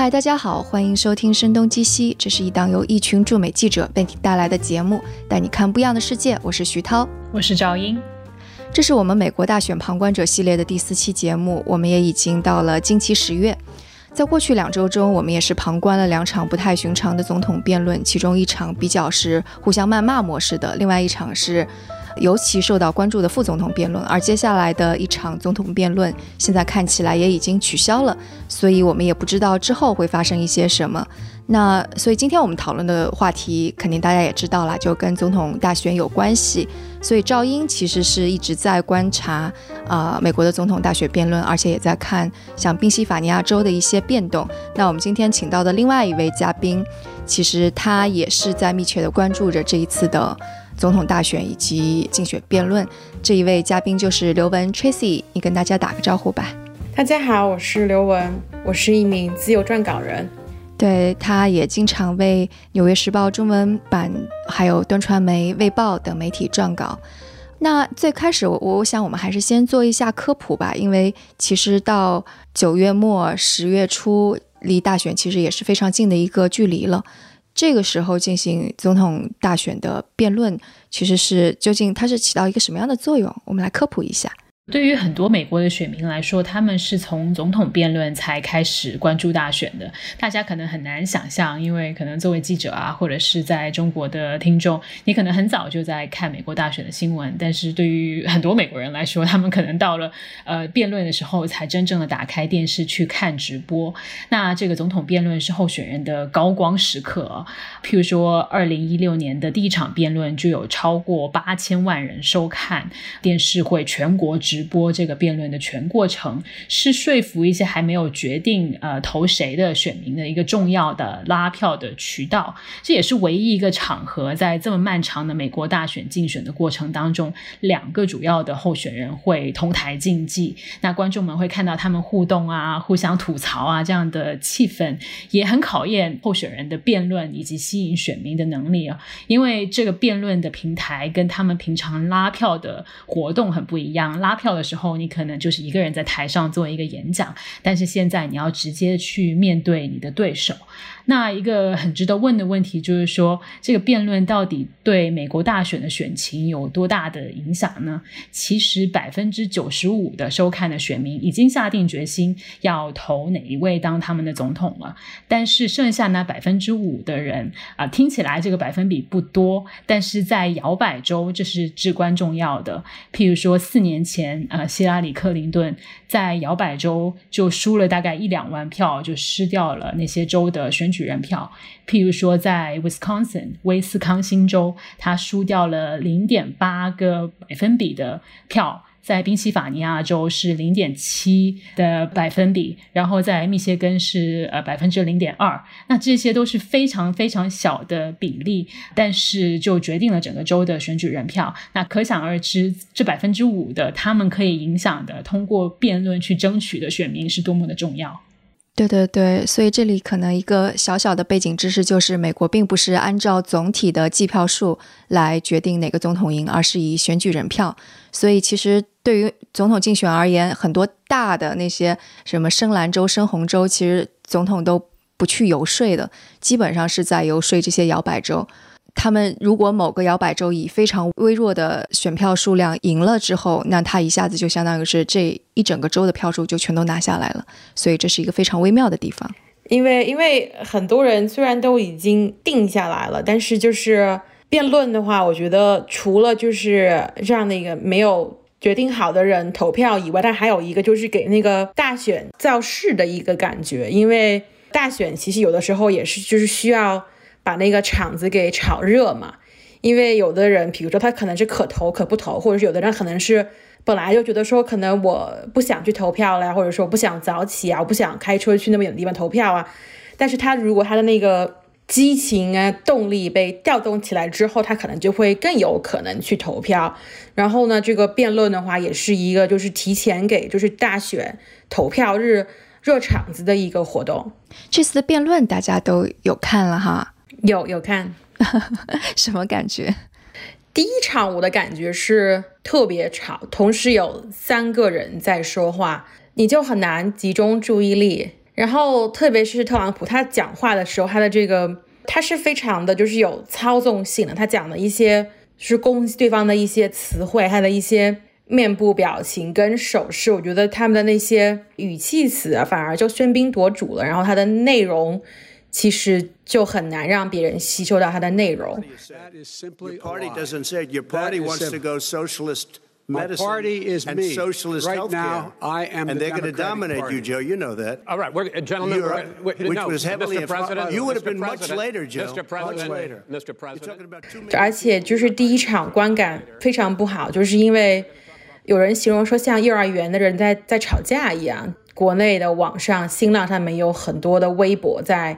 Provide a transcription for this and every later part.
嗨，大家好，欢迎收听《声东击西》，这是一档由一群驻美记者为你带来的节目，带你看不一样的世界。我是徐涛，我是赵英。这是我们美国大选旁观者系列的第四期节目，我们也已经到了近期十月。在过去两周中，我们也是旁观了两场不太寻常的总统辩论，其中一场比较是互相谩骂模式的，另外一场是。尤其受到关注的副总统辩论，而接下来的一场总统辩论，现在看起来也已经取消了，所以我们也不知道之后会发生一些什么。那所以今天我们讨论的话题，肯定大家也知道了，就跟总统大选有关系。所以赵英其实是一直在观察啊美国的总统大选辩论，而且也在看像宾夕法尼亚州的一些变动。那我们今天请到的另外一位嘉宾，其实他也是在密切的关注着这一次的。总统大选以及竞选辩论，这一位嘉宾就是刘雯 Tracy，你跟大家打个招呼吧。大家好，我是刘雯，我是一名自由撰稿人，对，他也经常为《纽约时报》中文版、还有端传媒、卫报等媒体撰稿。那最开始，我我想我们还是先做一下科普吧，因为其实到九月末十月初，离大选其实也是非常近的一个距离了。这个时候进行总统大选的辩论，其实是究竟它是起到一个什么样的作用？我们来科普一下。对于很多美国的选民来说，他们是从总统辩论才开始关注大选的。大家可能很难想象，因为可能作为记者啊，或者是在中国的听众，你可能很早就在看美国大选的新闻。但是对于很多美国人来说，他们可能到了呃辩论的时候，才真正的打开电视去看直播。那这个总统辩论是候选人的高光时刻。譬如说，二零一六年的第一场辩论就有超过八千万人收看，电视会全国直。播这个辩论的全过程，是说服一些还没有决定呃投谁的选民的一个重要的拉票的渠道。这也是唯一一个场合，在这么漫长的美国大选竞选的过程当中，两个主要的候选人会同台竞技。那观众们会看到他们互动啊，互相吐槽啊，这样的气氛也很考验候选人的辩论以及吸引选民的能力啊。因为这个辩论的平台跟他们平常拉票的活动很不一样，拉票。的时候，你可能就是一个人在台上做一个演讲，但是现在你要直接去面对你的对手。那一个很值得问的问题就是说，这个辩论到底对美国大选的选情有多大的影响呢？其实百分之九十五的收看的选民已经下定决心要投哪一位当他们的总统了，但是剩下那百分之五的人啊，听起来这个百分比不多，但是在摇摆州这是至关重要的。譬如说四年前，呃，希拉里·克林顿在摇摆州就输了大概一两万票，就失掉了那些州的选。举人票，譬如说在 Wisconsin 威斯康星州，他输掉了零点八个百分比的票；在宾夕法尼亚州是零点七的百分比，然后在密歇根是呃百分之零点二。那这些都是非常非常小的比例，但是就决定了整个州的选举人票。那可想而知，这百分之五的他们可以影响的，通过辩论去争取的选民是多么的重要。对对对，所以这里可能一个小小的背景知识就是，美国并不是按照总体的计票数来决定哪个总统赢，而是以选举人票。所以其实对于总统竞选而言，很多大的那些什么深蓝州、深红州，其实总统都不去游说的，基本上是在游说这些摇摆州。他们如果某个摇摆州以非常微弱的选票数量赢了之后，那他一下子就相当于是这一整个州的票数就全都拿下来了。所以这是一个非常微妙的地方。因为因为很多人虽然都已经定下来了，但是就是辩论的话，我觉得除了就是这样的一个没有决定好的人投票以外，但还有一个就是给那个大选造势的一个感觉。因为大选其实有的时候也是就是需要。把那个场子给炒热嘛，因为有的人，比如说他可能是可投可不投，或者是有的人可能是本来就觉得说，可能我不想去投票了，或者说我不想早起啊，我不想开车去那么远的地方投票啊。但是他如果他的那个激情啊、动力被调动起来之后，他可能就会更有可能去投票。然后呢，这个辩论的话，也是一个就是提前给就是大选投票日热场子的一个活动。这次的辩论大家都有看了哈。有有看，什么感觉？第一场我的感觉是特别吵，同时有三个人在说话，你就很难集中注意力。然后特别是特朗普，他讲话的时候，他的这个他是非常的，就是有操纵性的。他讲的一些是攻击对方的一些词汇，他的一些面部表情跟手势，我觉得他们的那些语气词啊，反而就喧宾夺主了。然后他的内容其实就很难让别人吸收到他的内容。My party is and me. socialist right healthcare. now, I am and the they're going to dominate Party. you, Joe. You know that. All right, we're, uh, gentlemen, we're- we- which no, was heavily Mr. President, you would have been much later, Joe. Mr. President, much later. Mr. You're President. talking about two 而且就是第一场观感非常不好，就是因为有人形容说像幼儿园的人在在吵架一样。国内的网上新浪上面有很多的微博在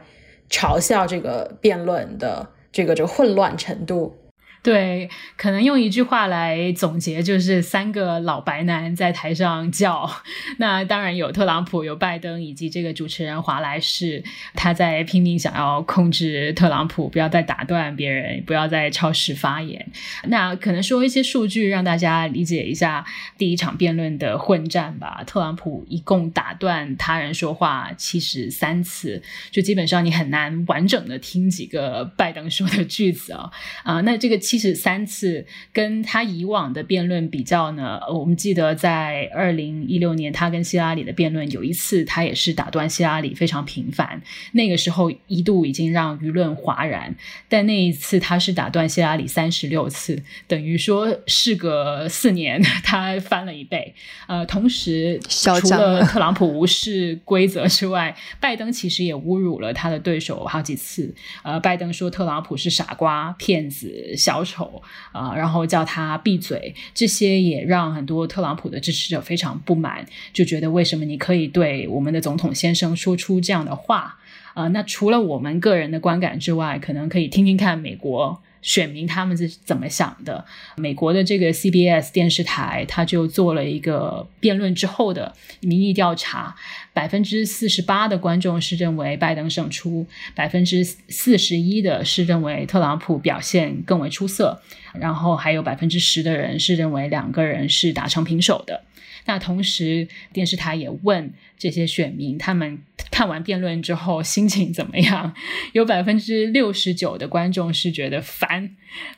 嘲笑这个辩论的这个这个混乱程度。对，可能用一句话来总结，就是三个老白男在台上叫。那当然有特朗普、有拜登，以及这个主持人华莱士，他在拼命想要控制特朗普，不要再打断别人，不要再超时发言。那可能说一些数据，让大家理解一下第一场辩论的混战吧。特朗普一共打断他人说话七十三次，就基本上你很难完整的听几个拜登说的句子啊、啊、那这个七十三次跟他以往的辩论比较呢，呃我们记得在二零一六年他跟希拉里的辩论，有一次他也是打断希拉里非常频繁，那个时候一度已经让舆论哗然，但那一次他是打断希拉里三十六次，等于说事隔四年他翻了一倍。呃，同时除了特朗普无视规则之外，拜登其实也侮辱了他的对手好几次。呃，拜登说特朗普是傻瓜、骗子、小丑，啊、然后叫他闭嘴，这些也让很多特朗普的支持者非常不满，就觉得为什么你可以对我们的总统先生说出这样的话？啊、那除了我们个人的观感之外，可能可以听听看美国。选民他们是怎么想的？美国的这个 CBS 电视台，他就做了一个辩论之后的民意调查，百分之四十八的观众是认为拜登胜出，百分之四十一的是认为特朗普表现更为出色，然后还有百分之十的人是认为两个人是打成平手的。那同时，电视台也问这些选民，他们看完辩论之后心情怎么样？有百分之六十九的观众是觉得烦，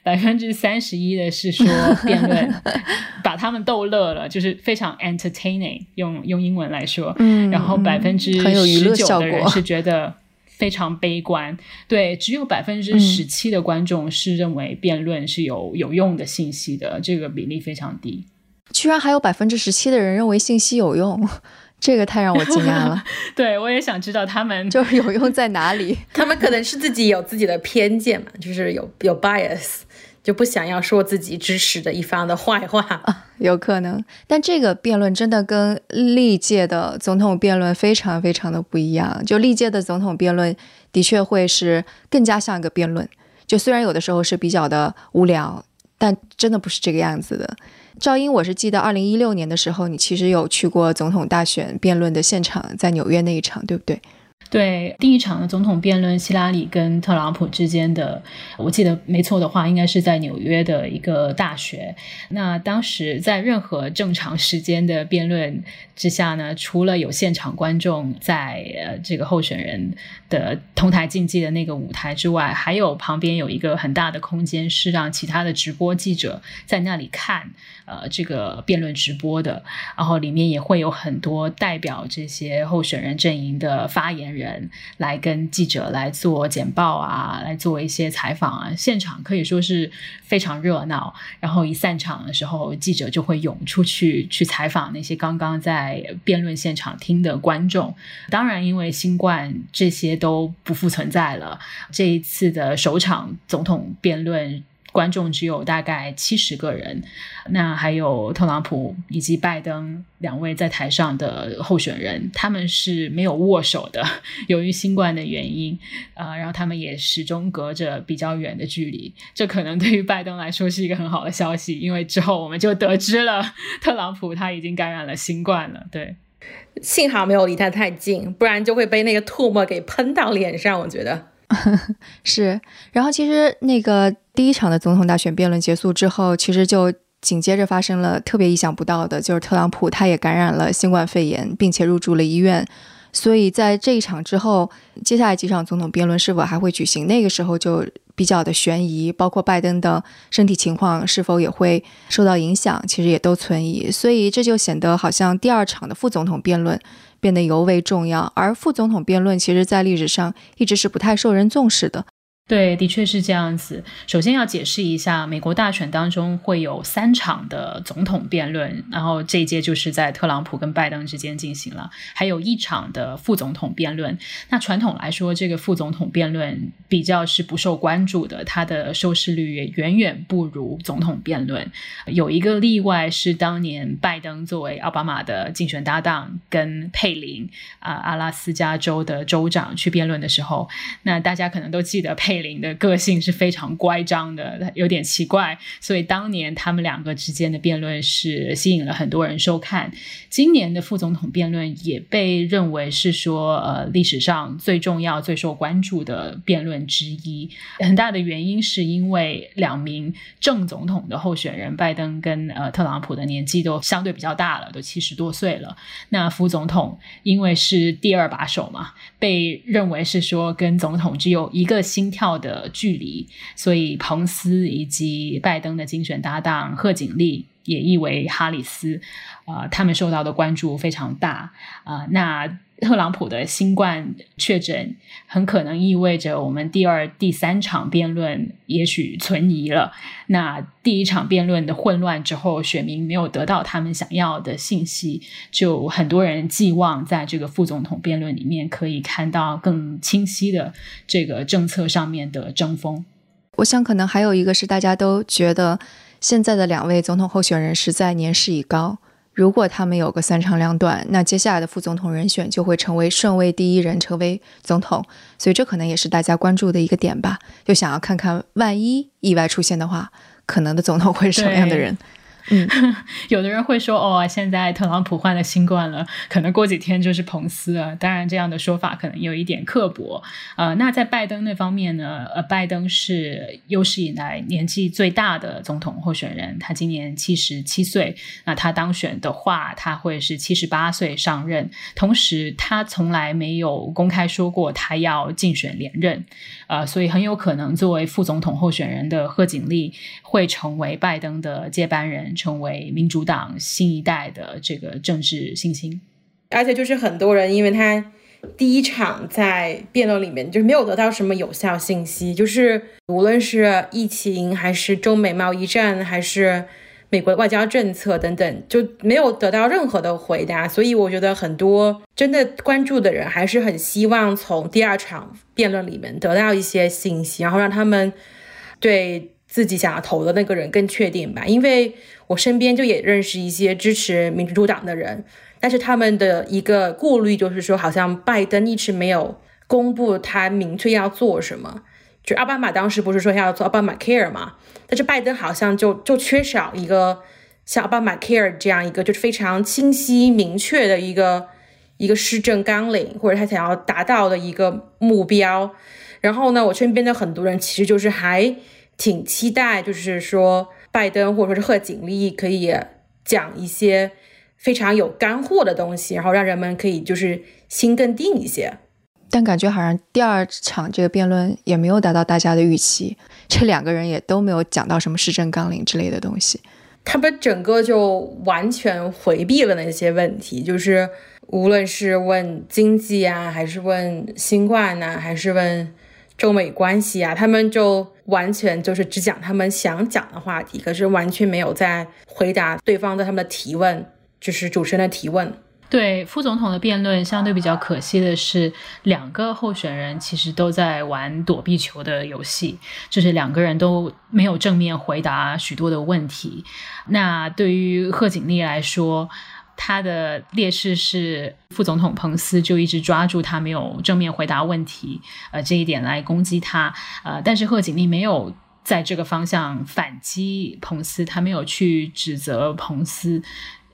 百分之三十一的是说辩论 把他们逗乐了，就是非常 entertaining，用用英文来说。嗯然后百分之十九的人是觉得。非常悲观，对，只有百分之十七的观众是认为辩论是有有用的信息的，这个比例非常低。居然还有百分之十七的人认为信息有用，这个太让我惊讶了。对我也想知道他们就是有用在哪里？他们可能是自己有自己的偏见嘛，就是有有 bias，就不想要说自己支持的一方的坏话。有可能，但这个辩论真的跟历届的总统辩论非常非常的不一样。就历届的总统辩论的确会是更加像一个辩论，就虽然有的时候是比较的无聊，但真的不是这个样子的。赵英，我是记得二零一六年的时候，你其实有去过总统大选辩论的现场，在纽约那一场，对不对？对第一场的总统辩论，希拉里跟特朗普之间的，我记得没错的话，应该是在纽约的一个大学。那当时在任何正常时间的辩论之下呢，除了有现场观众在呃这个候选人的同台竞技的那个舞台之外，还有旁边有一个很大的空间，是让其他的直播记者在那里看呃这个辩论直播的。然后里面也会有很多代表这些候选人阵营的发言人来跟记者来做简报啊，来做一些采访啊，现场可以说是非常热闹。然后一散场的时候，记者就会涌出去去采访那些刚刚在辩论现场听的观众。当然，因为新冠这些都不复存在了，这一次的首场总统辩论。观众只有大概七十个人，那还有特朗普以及拜登两位在台上的候选人，他们是没有握手的，由于新冠的原因，呃，然后他们也始终隔着比较远的距离。这可能对于拜登来说是一个很好的消息，因为之后我们就得知了特朗普他已经感染了新冠了。对，幸好没有离他太近，不然就会被那个唾沫给喷到脸上。我觉得 是，然后其实那个第一场的总统大选辩论结束之后，其实就紧接着发生了特别意想不到的，就是特朗普他也感染了新冠肺炎，并且入住了医院。所以在这一场之后，接下来几场总统辩论是否还会举行？那个时候就比较的悬疑，包括拜登的身体情况是否也会受到影响，其实也都存疑。所以这就显得好像第二场的副总统辩论变得尤为重要，而副总统辩论其实在历史上一直是不太受人重视的。对，的确是这样子。首先要解释一下，美国大选当中会有三场的总统辩论，然后这一届就是在特朗普跟拜登之间进行了，还有一场的副总统辩论。那传统来说，这个副总统辩论比较是不受关注的，它的收视率也远远不如总统辩论。有一个例外是当年拜登作为奥巴马的竞选搭档，跟佩林啊阿拉斯加州的州长去辩论的时候，那大家可能都记得佩。佩林的个性是非常乖张的，有点奇怪，所以当年他们两个之间的辩论是吸引了很多人收看。今年的副总统辩论也被认为是说，呃，历史上最重要、最受关注的辩论之一。很大的原因是因为两名正总统的候选人拜登跟呃特朗普的年纪都相对比较大了，都七十多岁了。那副总统因为是第二把手嘛，被认为是说跟总统只有一个心跳。的距离，所以彭斯以及拜登的竞选搭档贺锦丽，也译为哈里斯，啊，他们受到的关注非常大啊。那特朗普的新冠确诊，很可能意味着我们第二、第三场辩论也许存疑了。那第一场辩论的混乱之后，选民没有得到他们想要的信息，就很多人寄望在这个副总统辩论里面可以看到更清晰的这个政策上面的争锋。我想，可能还有一个是大家都觉得现在的两位总统候选人实在年事已高。如果他们有个三长两短，那接下来的副总统人选就会成为顺位第一人，成为总统。所以这可能也是大家关注的一个点吧，就想要看看万一意外出现的话，可能的总统会是什么样的人。嗯，有的人会说，哦，现在特朗普患了新冠了，可能过几天就是彭斯了。当然，这样的说法可能有一点刻薄。呃，那在拜登那方面呢？呃，拜登是有史以来年纪最大的总统候选人，他今年七十七岁。那他当选的话，他会是七十八岁上任。同时，他从来没有公开说过他要竞选连任。呃，所以很有可能作为副总统候选人的贺锦丽会成为拜登的接班人，成为民主党新一代的这个政治新星。而且就是很多人，因为他第一场在辩论里面就是没有得到什么有效信息，就是无论是疫情还是中美贸易战还是。美国的外交政策等等就没有得到任何的回答，所以我觉得很多真的关注的人还是很希望从第二场辩论里面得到一些信息，然后让他们对自己想要投的那个人更确定吧。因为我身边就也认识一些支持民主党的人，但是他们的一个顾虑就是说，好像拜登一直没有公布他明确要做什么。就奥巴马当时不是说要做奥巴马 Care 嘛？但是拜登好像就就缺少一个像奥巴马 Care 这样一个就是非常清晰明确的一个一个施政纲领，或者他想要达到的一个目标。然后呢，我身边的很多人其实就是还挺期待，就是说拜登或者说是贺锦丽可以讲一些非常有干货的东西，然后让人们可以就是心更定一些。但感觉好像第二场这个辩论也没有达到大家的预期，这两个人也都没有讲到什么施政纲领之类的东西，他们整个就完全回避了那些问题，就是无论是问经济啊，还是问新冠啊，还是问中美关系啊，他们就完全就是只讲他们想讲的话题，可是完全没有在回答对方的他们的提问，就是主持人的提问。对副总统的辩论，相对比较可惜的是，两个候选人其实都在玩躲避球的游戏，就是两个人都没有正面回答许多的问题。那对于贺锦丽来说，他的劣势是副总统彭斯就一直抓住他没有正面回答问题，呃，这一点来攻击他。呃，但是贺锦丽没有在这个方向反击彭斯，他没有去指责彭斯。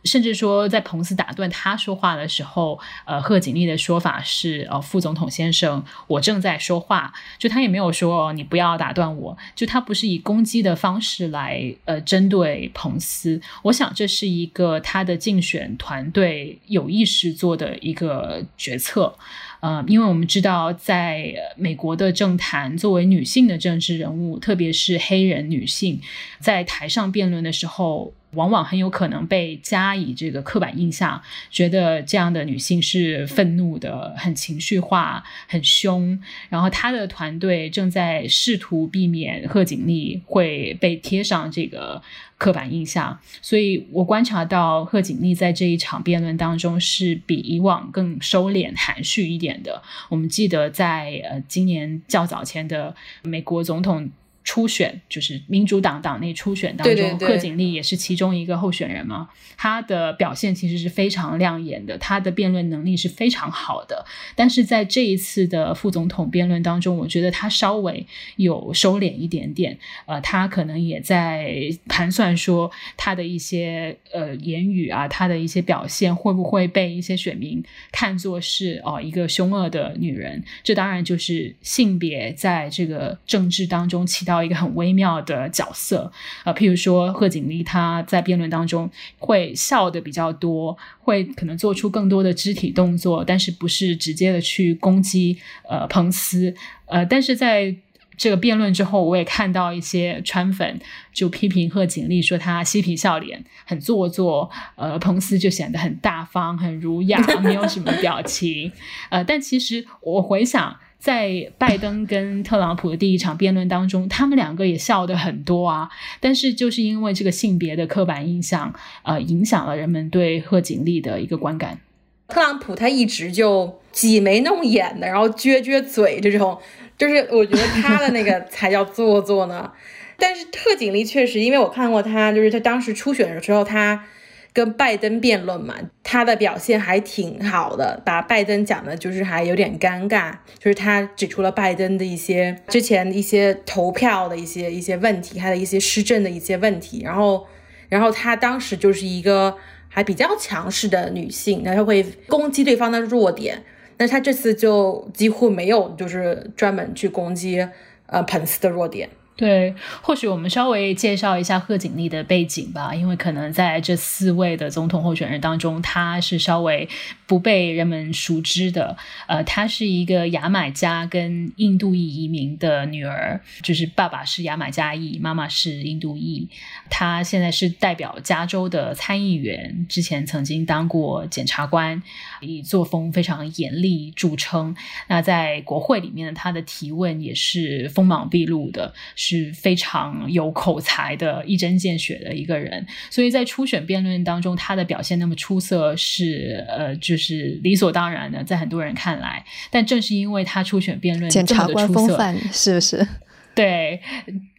甚至说，在彭斯打断他说话的时候，呃，贺锦丽的说法是：“呃，副总统先生，我正在说话。”就他也没有说“你不要打断我”，就他不是以攻击的方式来呃针对彭斯。我想这是一个他的竞选团队有意识做的一个决策。呃，因为我们知道，在美国的政坛，作为女性的政治人物，特别是黑人女性，在台上辩论的时候。往往很有可能被加以这个刻板印象，觉得这样的女性是愤怒的、很情绪化、很凶。然后他的团队正在试图避免贺锦丽会被贴上这个刻板印象。所以我观察到贺锦丽在这一场辩论当中是比以往更收敛、含蓄一点的。我们记得在呃今年较早前的美国总统。初选就是民主党党内初选当中，贺锦丽也是其中一个候选人嘛。她的表现其实是非常亮眼的，她的辩论能力是非常好的。但是在这一次的副总统辩论当中，我觉得她稍微有收敛一点点。呃，她可能也在盘算说，她的一些呃言语啊，她的一些表现会不会被一些选民看作是哦一个凶恶的女人？这当然就是性别在这个政治当中起到。到一个很微妙的角色，呃，譬如说贺锦丽，她在辩论当中会笑的比较多，会可能做出更多的肢体动作，但是不是直接的去攻击呃彭斯，呃，但是在这个辩论之后，我也看到一些川粉就批评贺锦丽说她嬉皮笑脸，很做作，呃，彭斯就显得很大方、很儒雅，没有什么表情，呃，但其实我回想。在拜登跟特朗普的第一场辩论当中，他们两个也笑得很多啊。但是就是因为这个性别的刻板印象，呃，影响了人们对贺锦丽的一个观感。特朗普他一直就挤眉弄眼的，然后撅撅嘴，这种就是我觉得他的那个才叫做作呢。但是贺锦丽确实，因为我看过他，就是他当时初选的时候，他。跟拜登辩论嘛，他的表现还挺好的，把拜登讲的就是还有点尴尬，就是他指出了拜登的一些之前一些投票的一些一些问题，他的一些施政的一些问题，然后，然后他当时就是一个还比较强势的女性，然后会攻击对方的弱点，但是他这次就几乎没有就是专门去攻击呃彭斯的弱点。对，或许我们稍微介绍一下贺锦丽的背景吧，因为可能在这四位的总统候选人当中，她是稍微不被人们熟知的。呃，她是一个牙买加跟印度裔移民的女儿，就是爸爸是牙买加裔，妈妈是印度裔。她现在是代表加州的参议员，之前曾经当过检察官，以作风非常严厉著称。那在国会里面呢，她的提问也是锋芒毕露的。是非常有口才的、一针见血的一个人，所以在初选辩论当中，他的表现那么出色，是呃，就是理所当然的，在很多人看来。但正是因为他初选辩论检察官风范，是不是？对，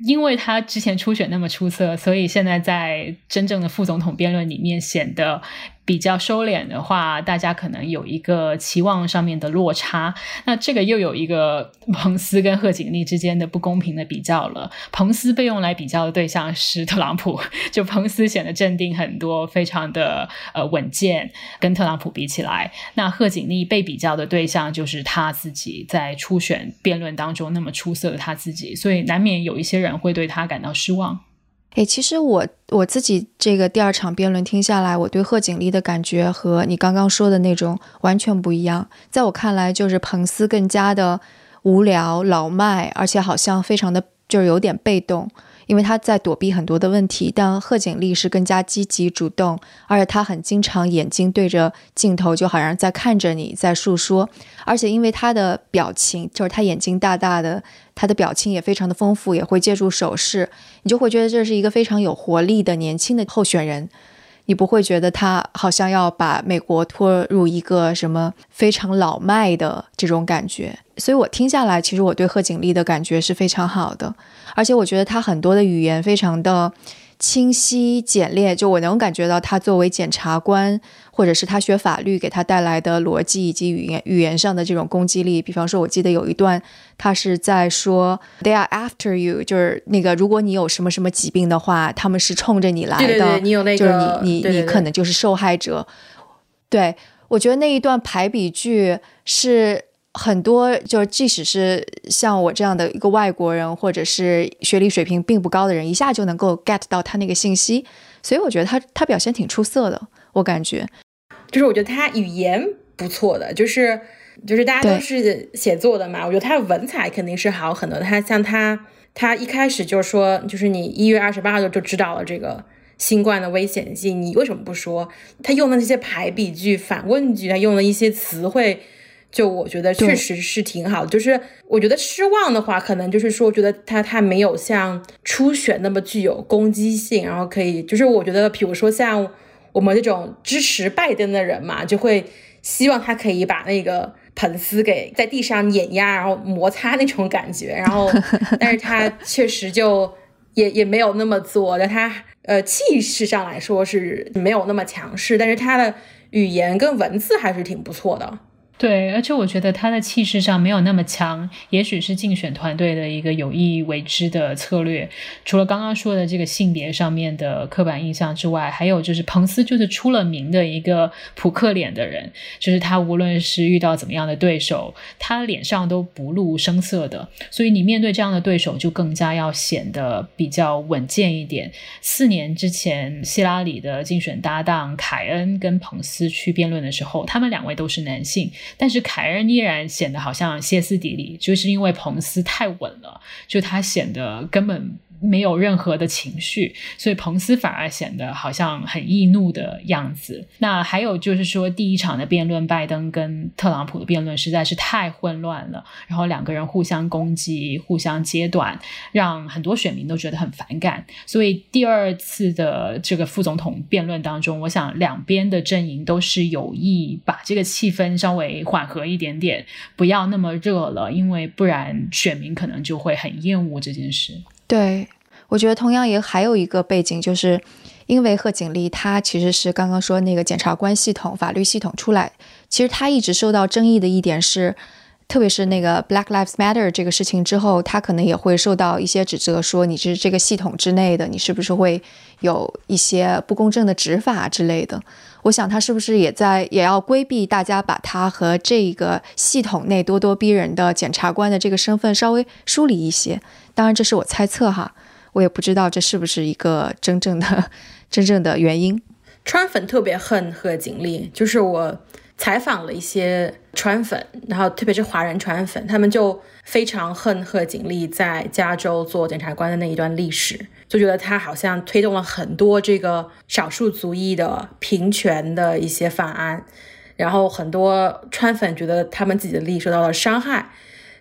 因为他之前初选那么出色，所以现在在真正的副总统辩论里面显得。比较收敛的话，大家可能有一个期望上面的落差。那这个又有一个彭斯跟贺锦丽之间的不公平的比较了。彭斯被用来比较的对象是特朗普，就彭斯显得镇定很多，非常的呃稳健，跟特朗普比起来。那贺锦丽被比较的对象就是他自己，在初选辩论当中那么出色的他自己，所以难免有一些人会对他感到失望。诶，其实我我自己这个第二场辩论听下来，我对贺锦丽的感觉和你刚刚说的那种完全不一样。在我看来，就是彭斯更加的无聊、老迈，而且好像非常的就是有点被动。因为他在躲避很多的问题，但贺锦丽是更加积极主动，而且他很经常眼睛对着镜头，就好像在看着你在诉说。而且因为他的表情，就是他眼睛大大的，他的表情也非常的丰富，也会借助手势，你就会觉得这是一个非常有活力的年轻的候选人。你不会觉得他好像要把美国拖入一个什么非常老迈的这种感觉，所以我听下来，其实我对贺锦丽的感觉是非常好的，而且我觉得他很多的语言非常的清晰简练，就我能感觉到他作为检察官，或者是他学法律给他带来的逻辑以及语言语言上的这种攻击力。比方说，我记得有一段他是在说 “They are after you”，就是那个如果你有什么什么疾病的话，他们是冲着你来的。对对对，你有那个，就是你你你可能就是受害者。对我觉得那一段排比句是很多，就是即使是像我这样的一个外国人，或者是学历水平并不高的人，一下就能够 get 到他那个信息，所以我觉得他他表现挺出色的，我感觉。就是我觉得他语言不错的，就是就是大家都是写作的嘛，我觉得他的文采肯定是好很多。他像他他一开始就说，就是你一月二十八号就就知道了这个新冠的危险性，你为什么不说？他用的那些排比句、反问句，他用的一些词汇。就我觉得确实是挺好的，就是我觉得失望的话，可能就是说，觉得他他没有像初选那么具有攻击性，然后可以，就是我觉得，比如说像我们这种支持拜登的人嘛，就会希望他可以把那个彭斯给在地上碾压，然后摩擦那种感觉，然后，但是他确实就也也没有那么做，但他呃气势上来说是没有那么强势，但是他的语言跟文字还是挺不错的。对，而且我觉得他的气势上没有那么强，也许是竞选团队的一个有意为之的策略。除了刚刚说的这个性别上面的刻板印象之外，还有就是彭斯就是出了名的一个扑克脸的人，就是他无论是遇到怎么样的对手，他脸上都不露声色的。所以你面对这样的对手，就更加要显得比较稳健一点。四年之前，希拉里的竞选搭档凯恩跟彭斯去辩论的时候，他们两位都是男性。但是凯恩依然显得好像歇斯底里，就是因为彭斯太稳了，就他显得根本没有任何的情绪，所以彭斯反而显得好像很易怒的样子。那还有就是说，第一场的辩论，拜登跟特朗普的辩论实在是太混乱了，然后两个人互相攻击、互相揭短，让很多选民都觉得很反感。所以第二次的这个副总统辩论当中，我想两边的阵营都是有意把这个气氛稍微缓和一点点，不要那么热了，因为不然选民可能就会很厌恶这件事。对，我觉得同样也还有一个背景，就是因为贺锦丽她其实是刚刚说那个检察官系统、法律系统出来，其实她一直受到争议的一点是，特别是那个 Black Lives Matter 这个事情之后，她可能也会受到一些指责，说你是这个系统之内的，你是不是会有一些不公正的执法之类的。我想他是不是也在也要规避大家把他和这个系统内咄咄逼人的检察官的这个身份稍微梳理一些？当然，这是我猜测哈，我也不知道这是不是一个真正的 真正的原因。川粉特别恨贺锦丽，就是我采访了一些川粉，然后特别是华人川粉，他们就非常恨贺锦丽在加州做检察官的那一段历史，就觉得他好像推动了很多这个少数族裔的平权的一些法案，然后很多川粉觉得他们自己的利益受到了伤害，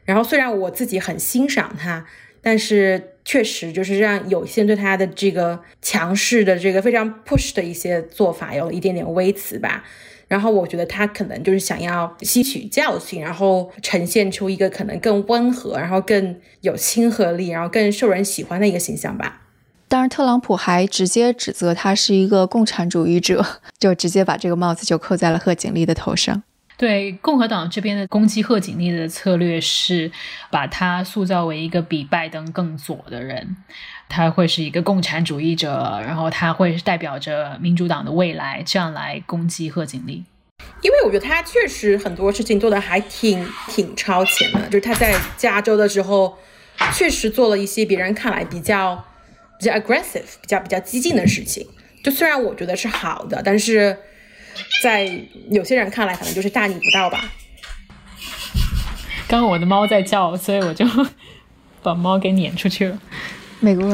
然后虽然我自己很欣赏他。但是确实就是让有些人对他的这个强势的这个非常 push 的一些做法有一点点微词吧。然后我觉得他可能就是想要吸取教训，然后呈现出一个可能更温和，然后更有亲和力，然后更受人喜欢的一个形象吧。当然，特朗普还直接指责他是一个共产主义者，就直接把这个帽子就扣在了贺锦丽的头上。对共和党这边的攻击贺锦丽的策略是把他塑造为一个比拜登更左的人，他会是一个共产主义者，然后他会代表着民主党的未来，这样来攻击贺锦丽。因为我觉得他确实很多事情做的还挺挺超前的，就是他在加州的时候，确实做了一些别人看来比较比较 aggressive、比较比较激进的事情。就虽然我觉得是好的，但是。在有些人看来，可能就是大逆不道吧。刚刚我的猫在叫，所以我就 把猫给撵出去了。没关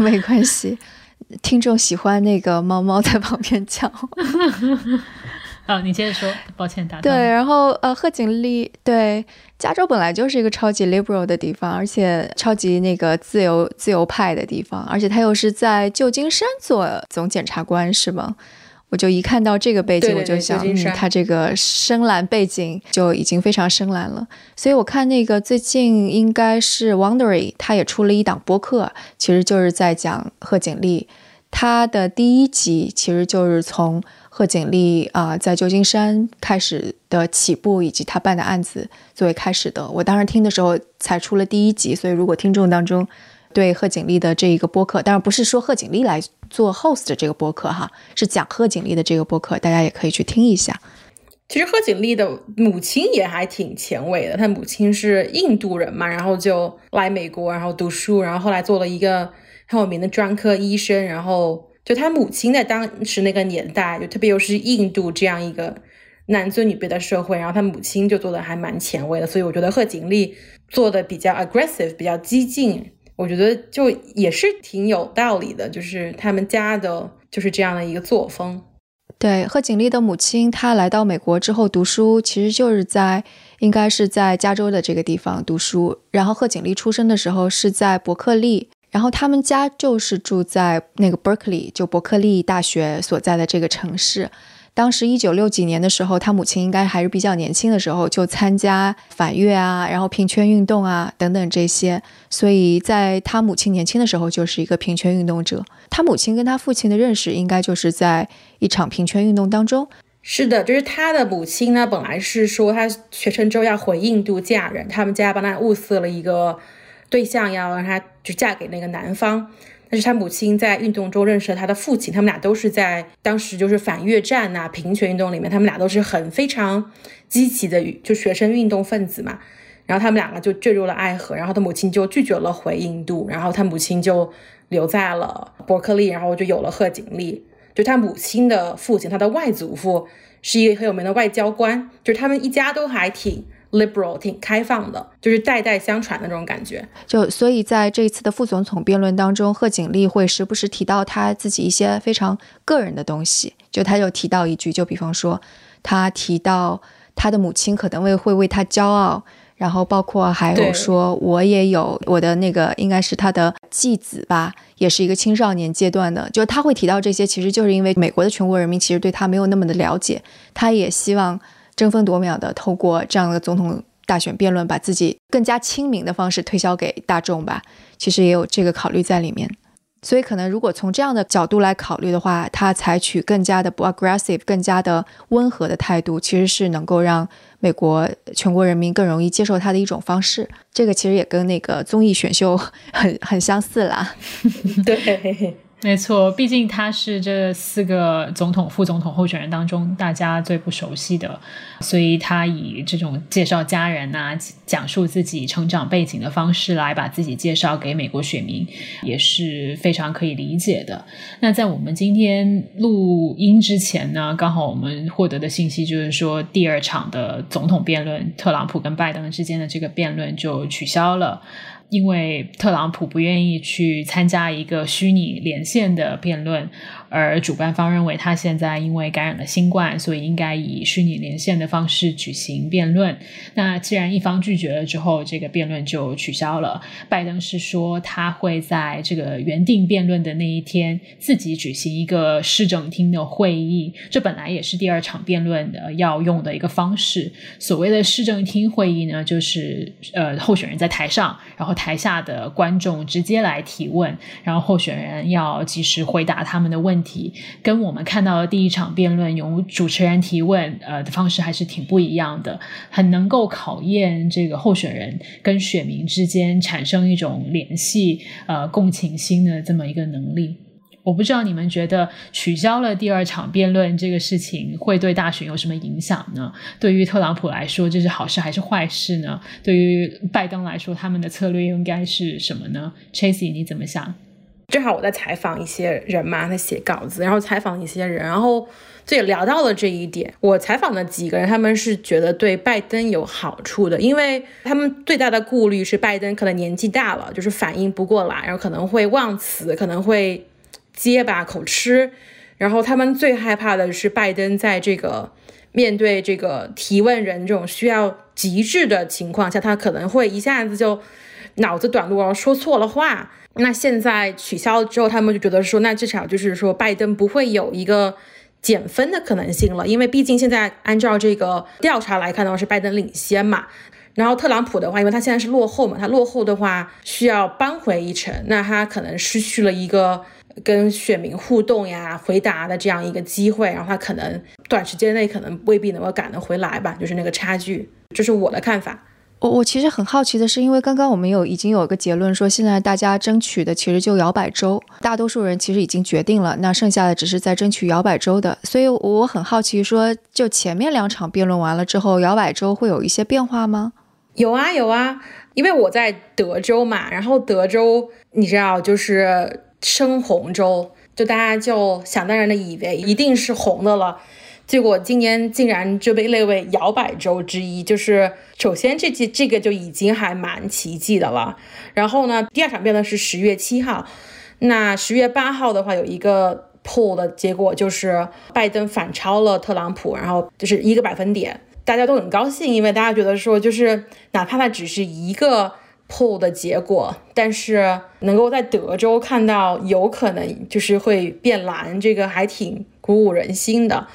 没关系，听众喜欢那个猫猫在旁边叫。啊，你接着说，抱歉打断。对，然后呃，贺锦丽对加州本来就是一个超级 liberal 的地方，而且超级那个自由自由派的地方，而且他又是在旧金山做总检察官，是吗？我就一看到这个背景，对对对我就想，嗯，旧金山它这个深蓝背景就已经非常深蓝了。所以我看那个最近应该是 Wondery，他也出了一档播客，其实就是在讲贺锦丽。他的第一集其实就是从贺锦丽啊、在旧金山开始的起步，以及他办的案子作为开始的。我当时听的时候才出了第一集，所以如果听众当中对贺锦丽的这一个播客，当然不是说贺锦丽来做 host 的这个播客哈，是讲贺锦丽的这个播客，大家也可以去听一下。其实贺锦丽的母亲也还挺前卫的，她母亲是印度人嘛，然后就来美国，然后读书，然后后来做了一个很有名的专科医生，然后就她母亲在当时那个年代，就特别又是印度这样一个男尊女卑的社会，然后她母亲就做的还蛮前卫的，所以我觉得贺锦丽做的比较 aggressive，比较激进，我觉得就也是挺有道理的，就是他们家的就是这样的一个作风。对，贺锦丽的母亲，她来到美国之后读书，其实就是在应该是在加州的这个地方读书。然后贺锦丽出生的时候是在伯克利，然后他们家就是住在那个 Berkeley，就伯克利大学所在的这个城市。当时一九六几年的时候，他母亲应该还是比较年轻的时候，就参加反越啊，然后平权运动啊等等这些。所以在他母亲年轻的时候，就是一个平权运动者。他母亲跟他父亲的认识，应该就是在一场平权运动当中。是的，就是他的母亲呢，本来是说他学成之后要回印度嫁人，他们家帮他物色了一个对象，要让他就嫁给那个男方。但是他母亲在运动中认识了他的父亲，他们俩都是在当时就是反越战呐、平权运动里面，他们俩都是很非常积极的就学生运动分子嘛。然后他们两个就坠入了爱河，然后他母亲就拒绝了回印度，然后他母亲就留在了伯克利，然后就有了贺锦丽。就他母亲的父亲，他的外祖父是一个很有名的外交官，就是他们一家都还挺 liberal、挺开放的，就是代代相传的那种感觉。就所以在这一次的副总统辩论当中，贺锦丽会时不时提到他自己一些非常个人的东西。就他就提到一句，就比方说，他提到他的母亲可能会会为他骄傲，然后包括还有说，我也有我的那个应该是他的继子吧，也是一个青少年阶段的。就他会提到这些，其实就是因为美国的全国人民其实对他没有那么的了解，他也希望争分夺秒的透过这样的总统大选辩论，把自己更加亲民的方式推销给大众吧。其实也有这个考虑在里面。所以，可能如果从这样的角度来考虑的话，他采取更加的不 aggressive、更加的温和的态度，其实是能够让美国全国人民更容易接受他的一种方式。这个其实也跟那个综艺选秀很很相似啦。对，没错，毕竟他是这四个总统、副总统候选人当中大家最不熟悉的，所以他以这种介绍家人啊、讲述自己成长背景的方式来把自己介绍给美国选民，也是非常可以理解的。那在我们今天录音之前呢，刚好我们获得的信息就是说，第二场的总统辩论，特朗普跟拜登之间的这个辩论就取消了。因为特朗普不愿意去参加一个虚拟连线的辩论，而主办方认为他现在因为感染了新冠，所以应该以虚拟连线的方式举行辩论。那既然一方拒绝了之后，这个辩论就取消了。拜登是说他会在这个原定辩论的那一天自己举行一个市政厅的会议，这本来也是第二场辩论的要用的一个方式。所谓的市政厅会议呢，就是呃候选人在台上，然后台下的观众直接来提问，然后候选人要及时回答他们的问题，跟我们看到的第一场辩论由主持人提问呃的方式还是挺不一样的，很能够考验这个候选人跟选民之间产生一种联系呃共情心的这么一个能力。我不知道你们觉得取消了第二场辩论这个事情会对大选有什么影响呢？对于特朗普来说，这是好事还是坏事呢？对于拜登来说，他们的策略应该是什么呢 c h a s e 你怎么想？正好我在采访一些人嘛，在写稿子，然后采访一些人，然后就也聊到了这一点。我采访的几个人，他们是觉得对拜登有好处的，因为他们最大的顾虑是拜登可能年纪大了，就是反应不过来，然后可能会忘词，可能会结巴口吃，然后他们最害怕的是拜登在这个面对这个提问人这种需要极致的情况下，他可能会一下子就脑子短路，然后说错了话。那现在取消了之后，他们就觉得说，那至少就是说，拜登不会有一个减分的可能性了，因为毕竟现在按照这个调查来看的话，是拜登领先嘛。然后特朗普的话，因为他现在是落后嘛，他落后的话需要扳回一城，那他可能失去了一个跟选民互动呀、回答的这样一个机会，然后他可能短时间内可能未必能够赶得回来吧，就是那个差距，这是我的看法。我我其实很好奇的是，因为刚刚我们有已经有一个结论说，现在大家争取的其实就摇摆州，大多数人其实已经决定了，那剩下的只是在争取摇摆州的，所以我很好奇说，就前面两场辩论完了之后，摇摆州会有一些变化吗？有啊有啊，因为我在德州嘛，然后德州你知道就是深红州，就大家就想当然的以为一定是红的了。结果今年竟然就被列为摇摆州之一，就是首先这这这个就已经还蛮奇迹的了。然后呢，第二场辩论是十月七号，那十月八号的话有一个 poll 的结果就是拜登反超了特朗普，然后就是一个百分点，大家都很高兴，因为大家觉得说就是哪怕它只是一个 poll 的结果，但是能够在德州看到有可能就是会变蓝，这个还挺鼓舞人心的。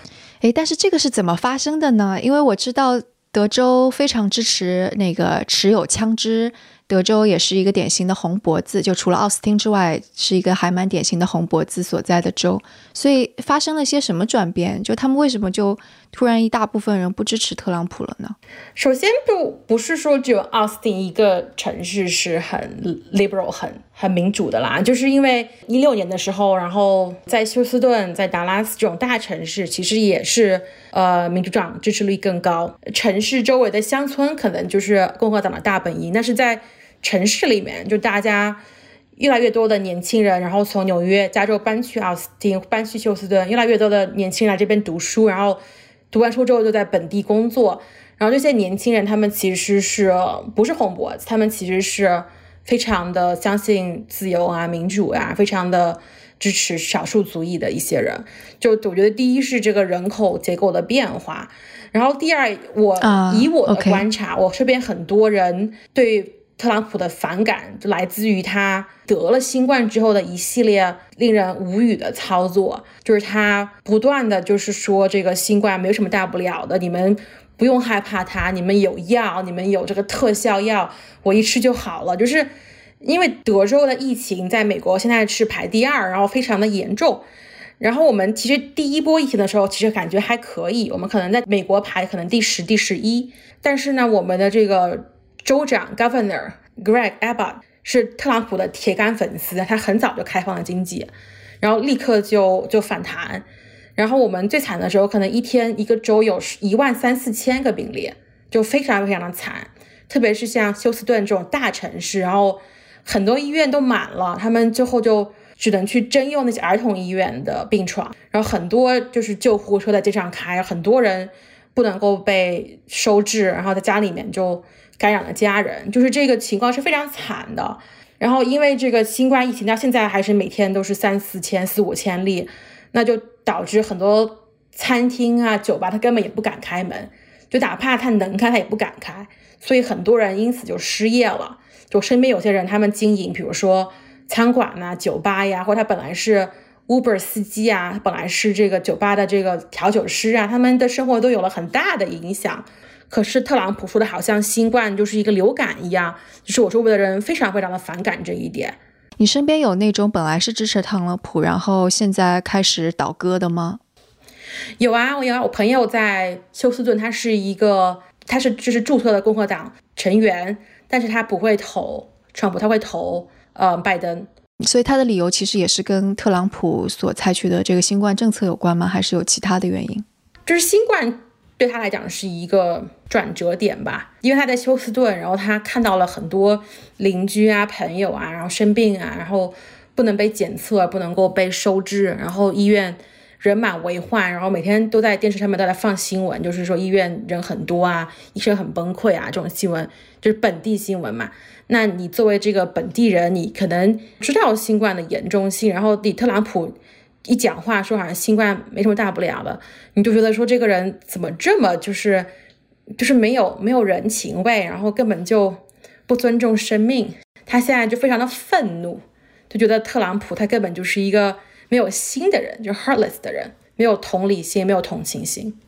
诶，但是这个是怎么发生的呢？因为我知道德州非常支持那个持有枪支。德州也是一个典型的红脖子，就除了奥斯汀之外，是一个还蛮典型的红脖子所在的州。所以发生了些什么转变？就他们为什么就突然一大部分人不支持特朗普了呢？首先，不不是说只有奥斯汀一个城市是很 liberal、很很民主的啦，就是因为一六年的时候，然后在休斯顿、在达拉斯这种大城市，其实也是呃民主党支持率更高。城市周围的乡村可能就是共和党的大本营，但是在城市里面，就大家越来越多的年轻人，然后从纽约、加州搬去奥斯汀，搬去休斯顿，越来越多的年轻人来这边读书，然后读完书之后就在本地工作。然后这些年轻人，他们其实是不是红脖子？他们其实是非常的相信自由啊、民主啊，非常的支持少数族裔的一些人。就我觉得，第一是这个人口结构的变化，然后第二，我以我的观察，我身边很多人对。特朗普的反感就来自于他得了新冠之后的一系列令人无语的操作，就是他不断的就是说这个新冠没有什么大不了的，你们不用害怕它，你们有药，你们有这个特效药，我一吃就好了。就是因为德州的疫情在美国现在是排第二，然后非常的严重。然后我们其实第一波疫情的时候，其实感觉还可以，我们可能在美国排可能第十、第十一，但是呢，我们的这个。州长 Governor Greg Abbott 是特朗普的铁杆粉丝，他很早就开放了经济，然后立刻就就反弹。然后我们最惨的时候，可能一天一个州有一万三四千个病例，就非常非常的惨。特别是像休斯顿这种大城市，然后很多医院都满了，他们最后就只能去征用那些儿童医院的病床，然后很多就是救护车在街上开，很多人不能够被收治，然后在家里面就。感染了家人，就是这个情况是非常惨的。然后因为这个新冠疫情到现在还是每天都是三四千、四五千例，那就导致很多餐厅啊、酒吧他根本也不敢开门，就哪怕他能开，他也不敢开。所以很多人因此就失业了。就身边有些人，他们经营，比如说餐馆呐、酒吧呀，或者他本来是 Uber 司机啊，本来是这个酒吧的这个调酒师啊，他们的生活都有了很大的影响。可是特朗普说的好像新冠就是一个流感一样，就是我周围的人非常非常的反感这一点。你身边有那种本来是支持特朗普，然后现在开始倒戈的吗？有啊，我有啊，我朋友在休斯顿，他是一个，他是就是注册的共和党成员，但是他不会投川普，他会投呃拜登。所以他的理由其实也是跟特朗普所采取的这个新冠政策有关吗？还是有其他的原因？就是新冠。对他来讲是一个转折点吧，因为他在休斯顿，然后他看到了很多邻居啊、朋友啊，然后生病啊，然后不能被检测，不能够被收治，然后医院人满为患，然后每天都在电视上面都在放新闻，就是说医院人很多啊，医生很崩溃啊，这种新闻就是本地新闻嘛。那你作为这个本地人，你可能知道新冠的严重性，然后你特朗普。一讲话说好像新冠没什么大不了的，你就觉得说这个人怎么这么就是就是没有没有人情味，然后根本就不尊重生命。他现在就非常的愤怒，就觉得特朗普他根本就是一个没有心的人，就 heartless 的人。没有同理心，没有同情心。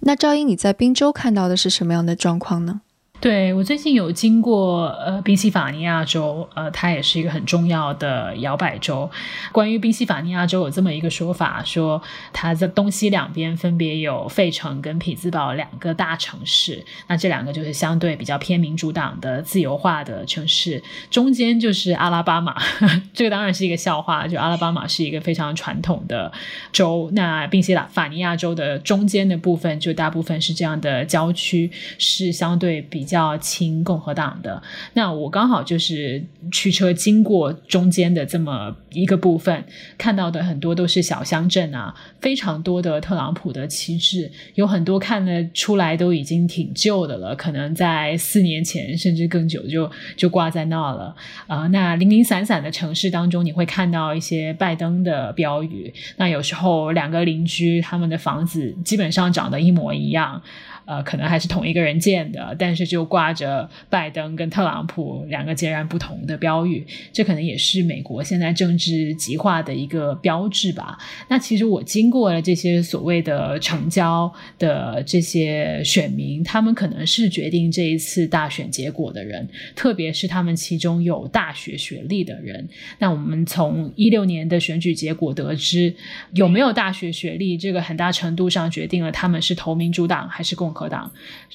那赵英，你在宾州看到的是什么样的状况呢？对我最近有经过呃宾夕法尼亚州，呃，它也是一个很重要的摇摆州。关于宾夕法尼亚州有这么一个说法，说它在东西两边分别有费城跟匹兹堡两个大城市，那这两个就是相对比较偏民主党的自由化的城市，中间就是阿拉巴马，这个当然是一个笑话，就阿拉巴马是一个非常传统的州，那宾夕法尼亚州的中间的部分就大部分是这样的郊区，是相对比。比较亲共和党的，那我刚好就是驱车经过中间的这么一个部分，看到的很多都是小乡镇啊，非常多的特朗普的旗帜，有很多看得出来都已经挺旧的了，可能在四年前甚至更久就就挂在那了啊。那零零散散的城市当中，你会看到一些拜登的标语，那有时候两个邻居他们的房子基本上长得一模一样。呃，可能还是同一个人建的，但是就挂着拜登跟特朗普两个截然不同的标语，这可能也是美国现在政治极化的一个标志吧。那其实我经过了这些所谓的成交的这些选民，他们可能是决定这一次大选结果的人，特别是他们其中有大学学历的人。那我们从一六年的选举结果得知，有没有大学学历，这个很大程度上决定了他们是投民主党还是共。和党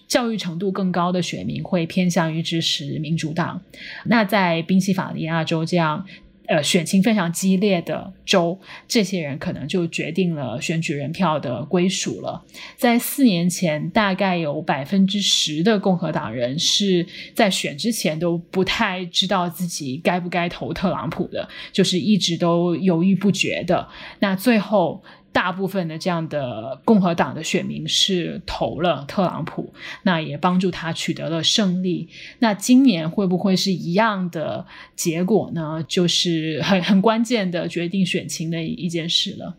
教育程度更高的选民会偏向于支持民主党。那在宾夕法尼亚州这样呃选情非常激烈的州，这些人可能就决定了选举人票的归属了。在四年前，大概有百分之十的共和党人是在选之前都不太知道自己该不该投特朗普的，就是一直都犹豫不决的。那最后。大部分的这样的共和党的选民是投了特朗普，那也帮助他取得了胜利。那今年会不会是一样的结果呢？就是很很关键的决定选情的一件事了。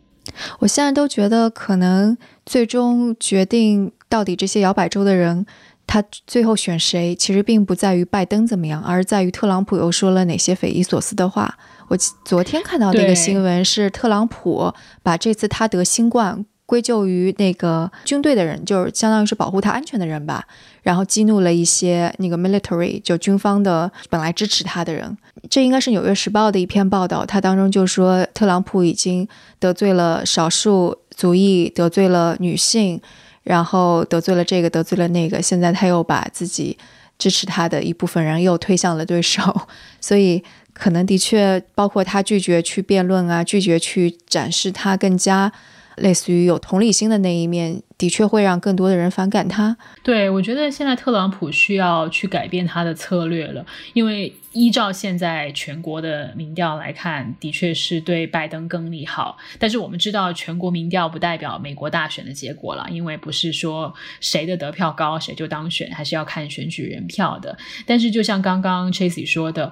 我现在都觉得，可能最终决定到底这些摇摆州的人他最后选谁，其实并不在于拜登怎么样，而在于特朗普又说了哪些匪夷所思的话。我昨天看到那个新闻是特朗普把这次他得新冠归咎于那个军队的人，就是相当于是保护他安全的人吧，然后激怒了一些那个 military 就军方的本来支持他的人。这应该是《纽约时报》的一篇报道，它当中就说特朗普已经得罪了少数族裔，得罪了女性，然后得罪了这个，得罪了那个，现在他又把自己支持他的一部分人又推向了对手，所以。可能的确，包括他拒绝去辩论啊，拒绝去展示他更加类似于有同理心的那一面，的确会让更多的人反感他。对我觉得现在特朗普需要去改变他的策略了，因为依照现在全国的民调来看，的确是对拜登更利好。但是我们知道，全国民调不代表美国大选的结果了，因为不是说谁的得票高谁就当选，还是要看选举人票的。但是就像刚刚 Chasey 说的。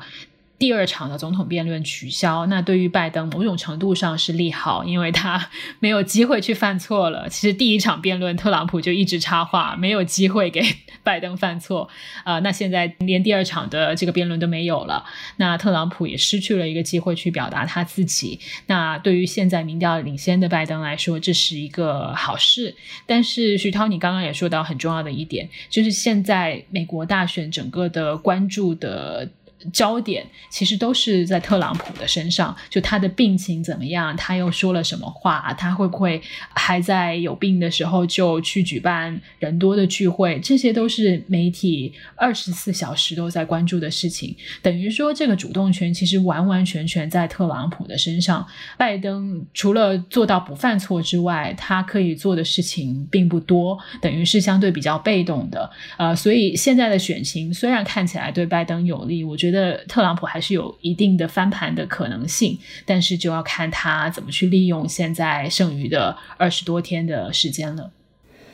第二场的总统辩论取消，那对于拜登某种程度上是利好，因为他没有机会去犯错了。其实第一场辩论，特朗普就一直插话，没有机会给拜登犯错。啊，那现在连第二场的这个辩论都没有了，那特朗普也失去了一个机会去表达他自己。那对于现在民调领先的拜登来说，这是一个好事。但是徐涛，你刚刚也说到很重要的一点，就是现在美国大选整个的关注的。焦点其实都是在特朗普的身上，就他的病情怎么样，他又说了什么话，他会不会还在有病的时候就去举办人多的聚会，这些都是媒体二十四小时都在关注的事情。等于说，这个主动权其实完完全全在特朗普的身上。拜登除了做到不犯错之外，他可以做的事情并不多，等于是相对比较被动的。呃，所以现在的选情虽然看起来对拜登有利，我觉得。觉得特朗普还是有一定的翻盘的可能性，但是就要看他怎么去利用现在剩余的二十多天的时间了。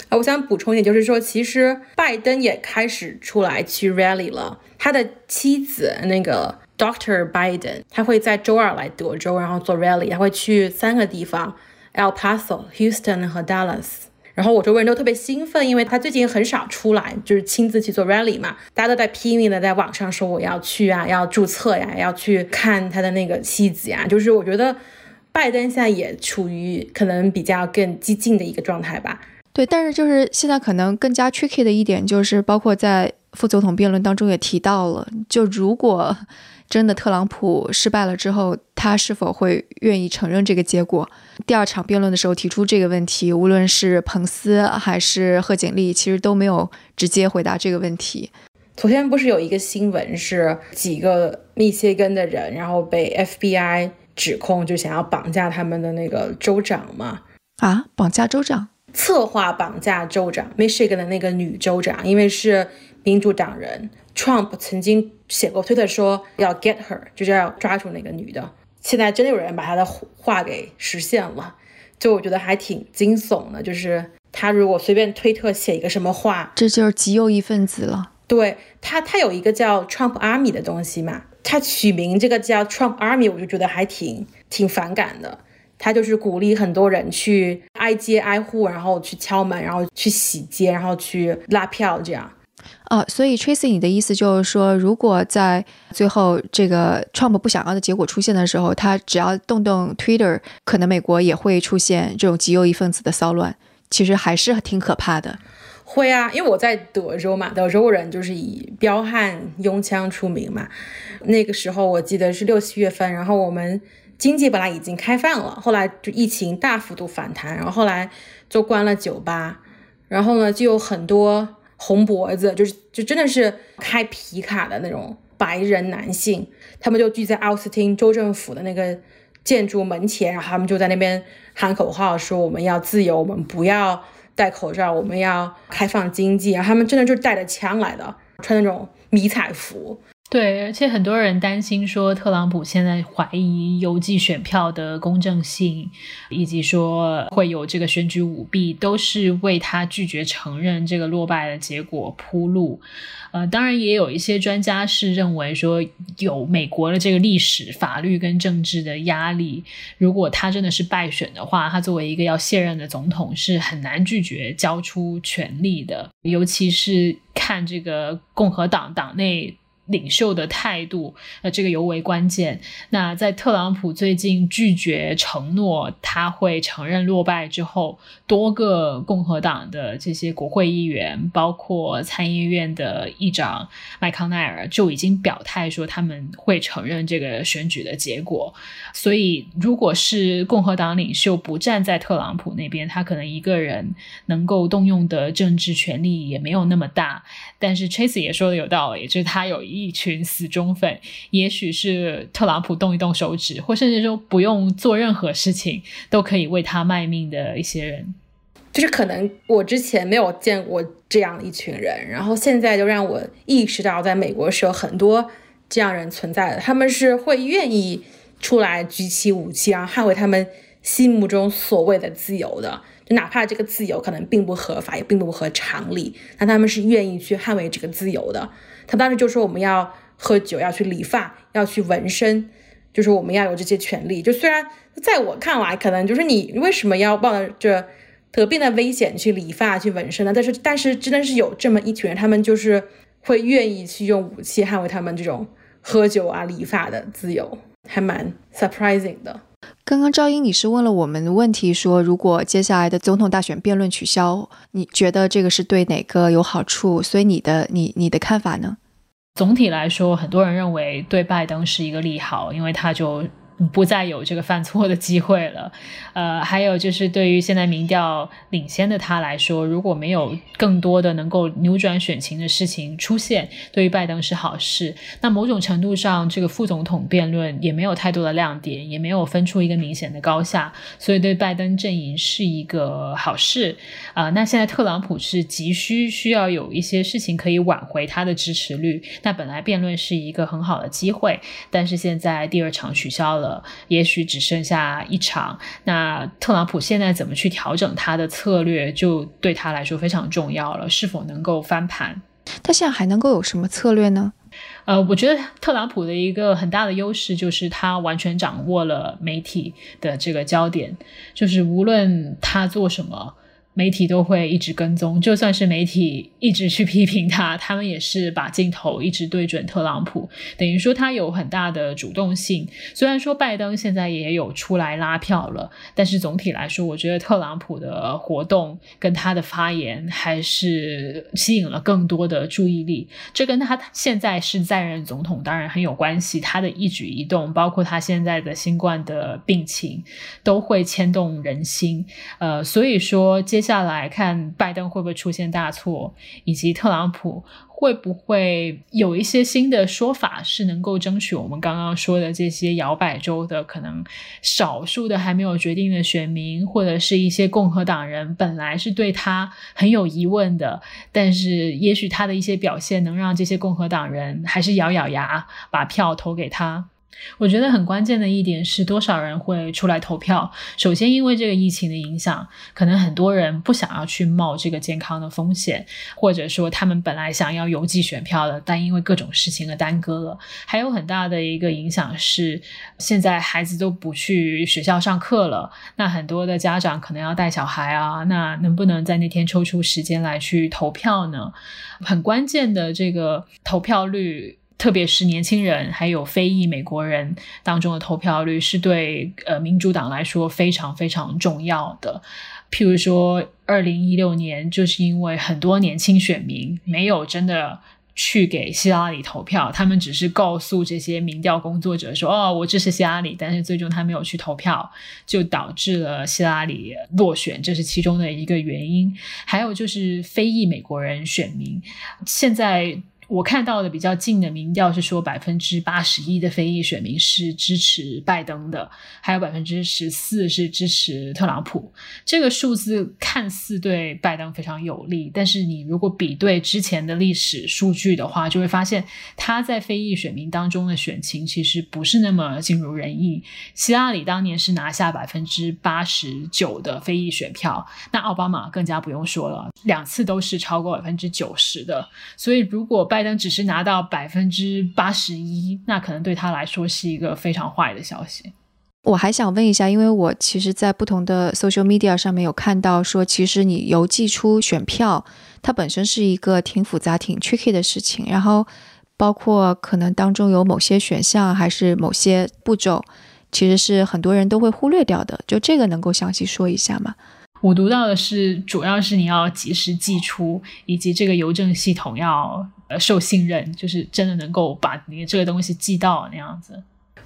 啊，我想补充一点，就是说，其实拜登也开始出来去 rally 了。他的妻子那个 Doctor Biden，他会在周二来德州，然后做 rally，他会去三个地方：El Paso、Houston 和 Dallas。然后我周围人都特别兴奋，因为他最近很少出来，就是亲自去做 rally 嘛，大家都在拼命的在网上说我要去啊，要注册呀，要去看他的那个妻子呀。就是我觉得拜登现在也处于可能比较更激进的一个状态吧。对，但是就是现在可能更加 tricky 的一点就是，包括在副总统辩论当中也提到了，就如果真的特朗普失败了之后，他是否会愿意承认这个结果？第二场辩论的时候提出这个问题，无论是彭斯还是贺锦丽，其实都没有直接回答这个问题。昨天不是有一个新闻，是几个密歇根的人，然后被 FBI 指控就想要绑架他们的那个州长吗？啊，绑架州长？策划绑架州长，Michigan 的那个女州长，因为是民主党人，Trump 曾经写过推特说要 get her，就是要抓住那个女的。现在真的有人把他的话给实现了，就我觉得还挺惊悚的。就是他如果随便推特写一个什么话，这就是极右翼分子了。对他，他有一个叫 Trump Army 的东西嘛，他取名这个叫 Trump Army，我就觉得还挺挺反感的。他就是鼓励很多人去挨街挨户，然后去敲门，然后去洗街，然后去拉票，这样。啊，所以 Tracy，你的意思就是说，如果在最后这个 Trump 不想要的结果出现的时候，他只要动动 Twitter，可能美国也会出现这种极右翼分子的骚乱，其实还是挺可怕的。会啊，因为我在德州嘛，德州人就是以彪悍拥枪出名嘛。那个时候我记得是六七月份，然后我们经济本来已经开放了，后来就疫情大幅度反弹，然后后来就关了酒吧，然后呢就有很多红脖子，就是就真的是开皮卡的那种白人男性，他们就聚在奥斯汀州政府的那个建筑门前，然后他们就在那边喊口号，说我们要自由，我们不要。戴口罩，我们要开放经济然后！他们真的就是带着枪来的，穿那种迷彩服。对，而且很多人担心说，特朗普现在怀疑邮寄选票的公正性，以及说会有这个选举舞弊，都是为他拒绝承认这个落败的结果铺路。呃，当然也有一些专家是认为说，有美国的这个历史、法律跟政治的压力，如果他真的是败选的话，他作为一个要卸任的总统，是很难拒绝交出权力的，尤其是看这个共和党党内。领袖的态度，呃，这个尤为关键。那在特朗普最近拒绝承诺他会承认落败之后，多个共和党的这些国会议员，包括参议院的议长麦康奈尔，就已经表态说他们会承认这个选举的结果。所以，如果是共和党领袖不站在特朗普那边，他可能一个人能够动用的政治权力也没有那么大。但是 Chase 也说的有道理，就是他有一一群死忠粉，也许是特朗普动一动手指，或甚至说不用做任何事情，都可以为他卖命的一些人。就是可能我之前没有见过这样一群人，然后现在就让我意识到，在美国是有很多这样人存在的，他们是会愿意出来举起武器，然后捍卫他们心目中所谓的自由的。就哪怕这个自由可能并不合法，也并不合常理，但他们是愿意去捍卫这个自由的。他当时就说我们要喝酒，要去理发，要去纹身，就是我们要有这些权利。就虽然在我看来，可能就是你为什么要冒着得病的危险去理发、去纹身呢？但是，但是真的是有这么一群人，他们就是会愿意去用武器捍卫他们这种喝酒啊、理发的自由，还蛮 surprising 的。刚刚赵英你是问了我们的问题，说如果接下来的总统大选辩论取消，你觉得这个是对哪个有好处？所以你的你你的看法呢？总体来说，很多人认为对拜登是一个利好，因为他就。不再有这个犯错的机会了，呃，还有就是对于现在民调领先的他来说，如果没有更多的能够扭转选情的事情出现，对于拜登是好事。那某种程度上，这个副总统辩论也没有太多的亮点，也没有分出一个明显的高下，所以对拜登阵营是一个好事。啊，那现在特朗普是急需需要有一些事情可以挽回他的支持率。那本来辩论是一个很好的机会，但是现在第二场取消了。也许只剩下一场，那特朗普现在怎么去调整他的策略，就对他来说非常重要了。是否能够翻盘？他现在还能够有什么策略呢？呃，我觉得特朗普的一个很大的优势就是他完全掌握了媒体的这个焦点，就是无论他做什么。媒体都会一直跟踪，就算是媒体一直去批评他，他们也是把镜头一直对准特朗普，等于说他有很大的主动性。虽然说拜登现在也有出来拉票了，但是总体来说，我觉得特朗普的活动跟他的发言还是吸引了更多的注意力。这跟他现在是在任总统当然很有关系，他的一举一动，包括他现在的新冠的病情，都会牵动人心。呃，所以说接。下来看拜登会不会出现大错，以及特朗普会不会有一些新的说法，是能够争取我们刚刚说的这些摇摆州的可能少数的还没有决定的选民，或者是一些共和党人本来是对他很有疑问的，但是也许他的一些表现能让这些共和党人还是咬咬牙把票投给他。我觉得很关键的一点是多少人会出来投票。首先，因为这个疫情的影响，可能很多人不想要去冒这个健康的风险，或者说他们本来想要邮寄选票的，但因为各种事情而耽搁了。还有很大的一个影响是，现在孩子都不去学校上课了，那很多的家长可能要带小孩啊，那能不能在那天抽出时间来去投票呢？很关键的这个投票率。特别是年轻人还有非裔美国人当中的投票率是对呃民主党来说非常非常重要的。譬如说，二零一六年就是因为很多年轻选民没有真的去给希拉里投票，他们只是告诉这些民调工作者说：“哦，我支持希拉里。”但是最终他没有去投票，就导致了希拉里落选，这是其中的一个原因。还有就是非裔美国人选民现在。我看到的比较近的民调是说，百分之八十一的非裔选民是支持拜登的，还有百分之十四是支持特朗普。这个数字看似对拜登非常有利，但是你如果比对之前的历史数据的话，就会发现他在非裔选民当中的选情其实不是那么尽如人意。希拉里当年是拿下百分之八十九的非裔选票，那奥巴马更加不用说了，两次都是超过百分之九十的。所以如果拜拜登只是拿到百分之八十一，那可能对他来说是一个非常坏的消息。我还想问一下，因为我其实，在不同的 social media 上面有看到说，其实你邮寄出选票，它本身是一个挺复杂、挺 tricky 的事情。然后，包括可能当中有某些选项，还是某些步骤，其实是很多人都会忽略掉的。就这个，能够详细说一下吗？我读到的是，主要是你要及时寄出，以及这个邮政系统要呃受信任，就是真的能够把你这个东西寄到那样子。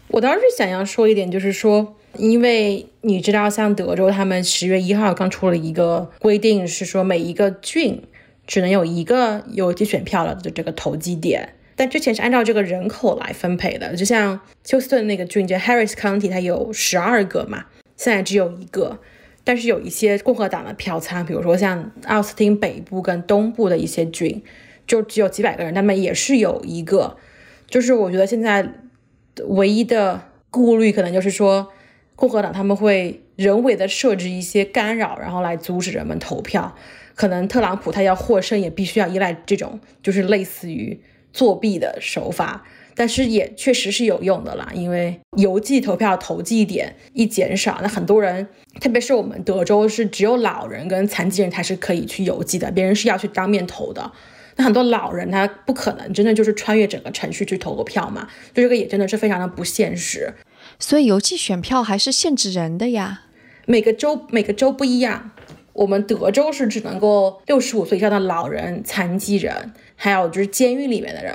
我倒是想要说一点，就是说，因为你知道，像德州他们十月一号刚出了一个规定，是说每一个郡只能有一个邮寄选票了的这个投机点，但之前是按照这个人口来分配的，就像休斯顿那个郡，就 Harris County，它有十二个嘛，现在只有一个。但是有一些共和党的票仓，比如说像奥斯汀北部跟东部的一些郡，就只有几百个人，他们也是有一个。就是我觉得现在唯一的顾虑，可能就是说共和党他们会人为的设置一些干扰，然后来阻止人们投票。可能特朗普他要获胜，也必须要依赖这种就是类似于作弊的手法。但是也确实是有用的啦，因为邮寄投票投寄点一减少，那很多人，特别是我们德州是只有老人跟残疾人才是可以去邮寄的，别人是要去当面投的。那很多老人他不可能真的就是穿越整个程序去投个票嘛，就这个也真的是非常的不现实。所以邮寄选票还是限制人的呀，每个州每个州不一样。我们德州是只能够六十五岁以上的老人、残疾人，还有就是监狱里面的人，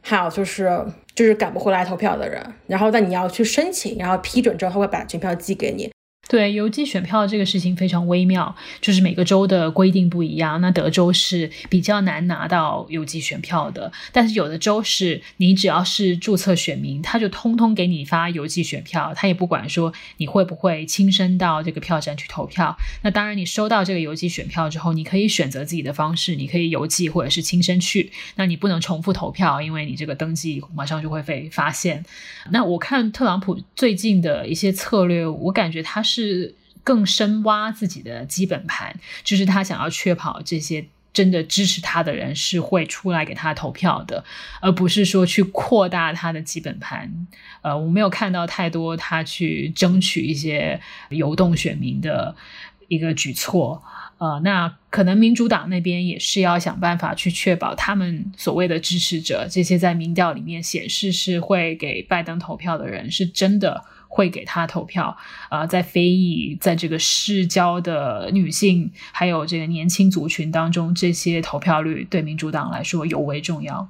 还有就是。就是赶不回来投票的人，然后但你要去申请，然后批准之后，他会把选票寄给你。对邮寄选票这个事情非常微妙，就是每个州的规定不一样。那德州是比较难拿到邮寄选票的，但是有的州是你只要是注册选民，他就通通给你发邮寄选票，他也不管说你会不会亲身到这个票站去投票。那当然，你收到这个邮寄选票之后，你可以选择自己的方式，你可以邮寄或者是亲身去。那你不能重复投票，因为你这个登记马上就会被发现。那我看特朗普最近的一些策略，我感觉他是。是更深挖自己的基本盘，就是他想要确保这些真的支持他的人是会出来给他投票的，而不是说去扩大他的基本盘。呃，我没有看到太多他去争取一些游动选民的一个举措。呃，那可能民主党那边也是要想办法去确保他们所谓的支持者，这些在民调里面显示是会给拜登投票的人，是真的会给他投票。啊，在非裔，在这个市郊的女性，还有这个年轻族群当中，这些投票率对民主党来说尤为重要。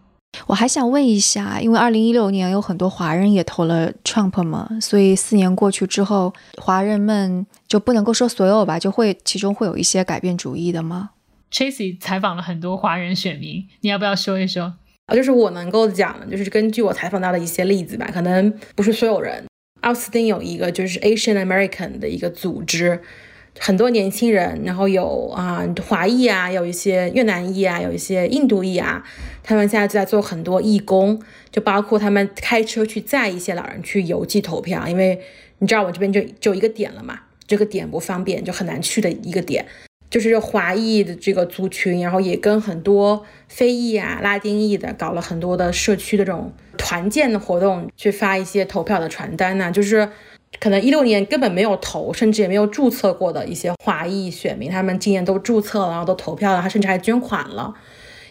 我还想问一下，因为二零一六年有很多华人也投了 Trump 嘛，所以四年过去之后，华人们就不能够说所有吧，就会其中会有一些改变主意的吗？Tracy 采访了很多华人选民，你要不要说一说？啊，就是我能够讲的，就是根据我采访到的一些例子吧，可能不是所有人。奥斯汀有一个就是 Asian American 的一个组织。很多年轻人，然后有啊华裔啊，有一些越南裔啊，有一些印度裔啊，他们现在就在做很多义工，就包括他们开车去载一些老人去邮寄投票，因为你知道我这边就就一个点了嘛，这个点不方便，就很难去的一个点，就是华裔的这个族群，然后也跟很多非裔啊、拉丁裔的搞了很多的社区的这种团建的活动，去发一些投票的传单呐，就是。可能一六年根本没有投，甚至也没有注册过的一些华裔选民，他们今年都注册了，然后都投票了，他甚至还捐款了。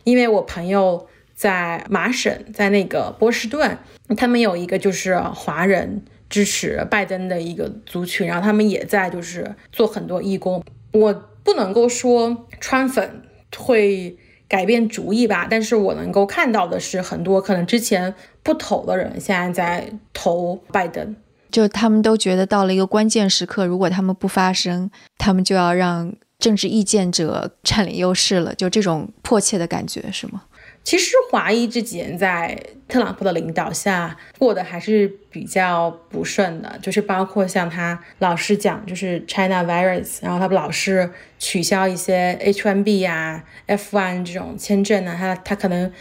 因为我朋友在麻省，在那个波士顿，他们有一个就是华人支持拜登的一个族群，然后他们也在就是做很多义工。我不能够说川粉会改变主意吧，但是我能够看到的是，很多可能之前不投的人，现在在投拜登。就他们都觉得到了一个关键时刻，如果他们不发声，他们就要让政治意见者占领优势了。就这种迫切的感觉是吗？其实华裔这几年在特朗普的领导下过得还是比较不顺的，就是包括像他老是讲就是 China virus，然后他老是取消一些 H1B 呀、F1 这种签证呢，他他可能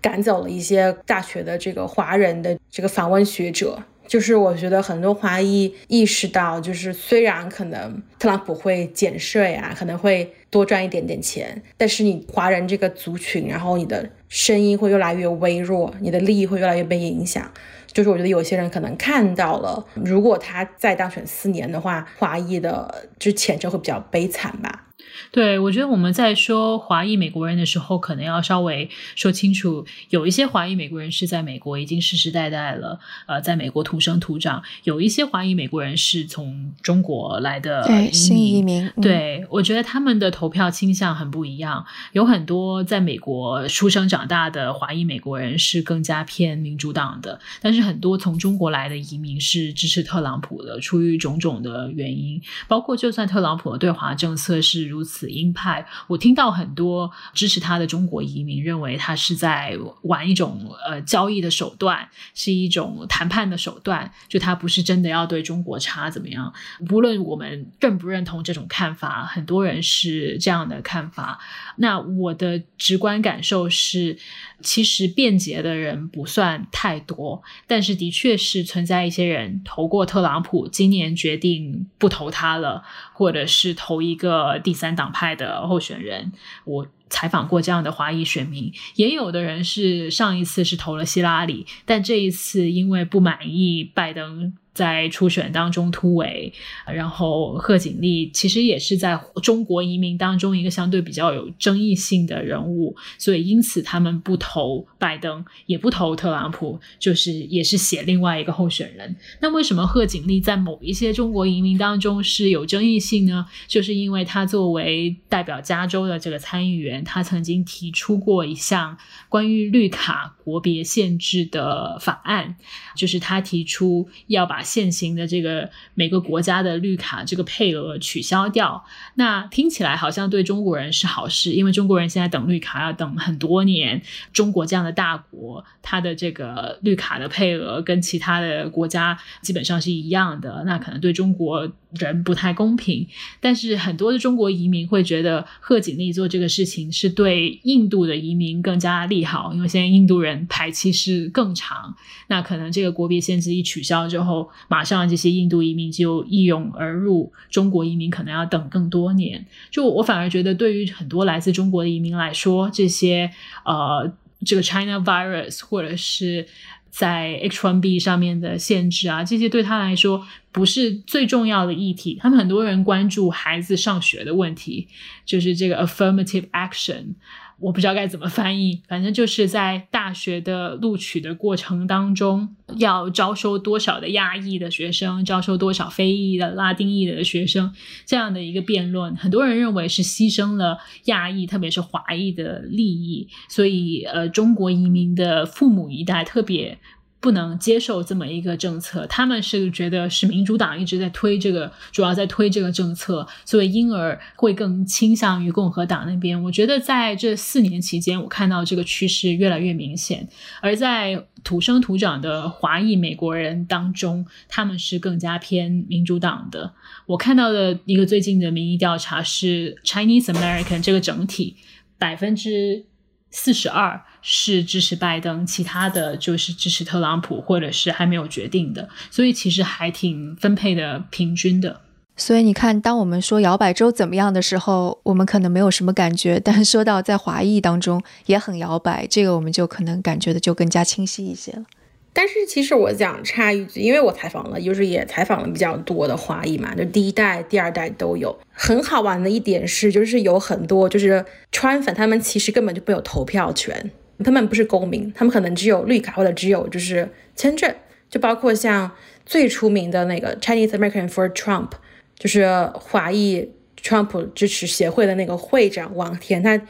赶走了一些大学的这个华人的这个访问学者。就是我觉得很多华裔意识到，就是虽然可能特朗普会减税啊，可能会多赚一点点钱，但是你华人这个族群，然后你的声音会越来越微弱，你的利益会越来越被影响。就是我觉得有些人可能看到了，如果他再当选四年的话，华裔的就前程会比较悲惨吧。对，我觉得我们在说华裔美国人的时候，可能要稍微说清楚，有一些华裔美国人是在美国已经世世代代了，呃，在美国土生土长；有一些华裔美国人是从中国来的新移民。对，我觉得他们的投票倾向很不一样。有很多在美国出生长大的华裔美国人是更加偏民主党的，但是很多从中国来的移民是支持特朗普的，出于种种的原因，包括就算特朗普的对华政策是如如此。鹰派，我听到很多支持他的中国移民认为他是在玩一种呃交易的手段，是一种谈判的手段，就他不是真的要对中国差怎么样。不论我们认不认同这种看法，很多人是这样的看法。那我的直观感受是。其实便捷的人不算太多，但是的确是存在一些人投过特朗普，今年决定不投他了，或者是投一个第三党派的候选人。我采访过这样的华裔选民，也有的人是上一次是投了希拉里，但这一次因为不满意拜登。在初选当中突围，然后贺锦丽其实也是在中国移民当中一个相对比较有争议性的人物，所以因此他们不投拜登，也不投特朗普，就是也是写另外一个候选人。那为什么贺锦丽在某一些中国移民当中是有争议性呢？就是因为他作为代表加州的这个参议员，他曾经提出过一项关于绿卡国别限制的法案，就是他提出要把现行的这个每个国家的绿卡这个配额取消掉，那听起来好像对中国人是好事，因为中国人现在等绿卡要等很多年。中国这样的大国，它的这个绿卡的配额跟其他的国家基本上是一样的，那可能对中国人不太公平。但是很多的中国移民会觉得贺锦丽做这个事情是对印度的移民更加利好，因为现在印度人排期是更长，那可能这个国别限制一取消之后。马上这些印度移民就一涌而入，中国移民可能要等更多年。就我反而觉得，对于很多来自中国的移民来说，这些呃，这个 China virus 或者是在 H1B 上面的限制啊，这些对他来说不是最重要的议题。他们很多人关注孩子上学的问题，就是这个 affirmative action。我不知道该怎么翻译，反正就是在大学的录取的过程当中，要招收多少的亚裔的学生，招收多少非裔的、拉丁裔的学生，这样的一个辩论，很多人认为是牺牲了亚裔，特别是华裔的利益，所以呃，中国移民的父母一代特别。不能接受这么一个政策，他们是觉得是民主党一直在推这个，主要在推这个政策，所以因而会更倾向于共和党那边。我觉得在这四年期间，我看到这个趋势越来越明显。而在土生土长的华裔美国人当中，他们是更加偏民主党的。我看到的一个最近的民意调查是 Chinese American 这个整体百分之。四十二是支持拜登，其他的就是支持特朗普，或者是还没有决定的，所以其实还挺分配的平均的。所以你看，当我们说摇摆州怎么样的时候，我们可能没有什么感觉；但说到在华裔当中也很摇摆，这个我们就可能感觉的就更加清晰一些了。但是其实我想插一句，因为我采访了，就是也采访了比较多的华裔嘛，就第一代、第二代都有。很好玩的一点是，就是有很多就是川粉，他们其实根本就没有投票权，他们不是公民，他们可能只有绿卡或者只有就是签证。就包括像最出名的那个 Chinese American for Trump，就是华裔 Trump 支持协会的那个会长王天，他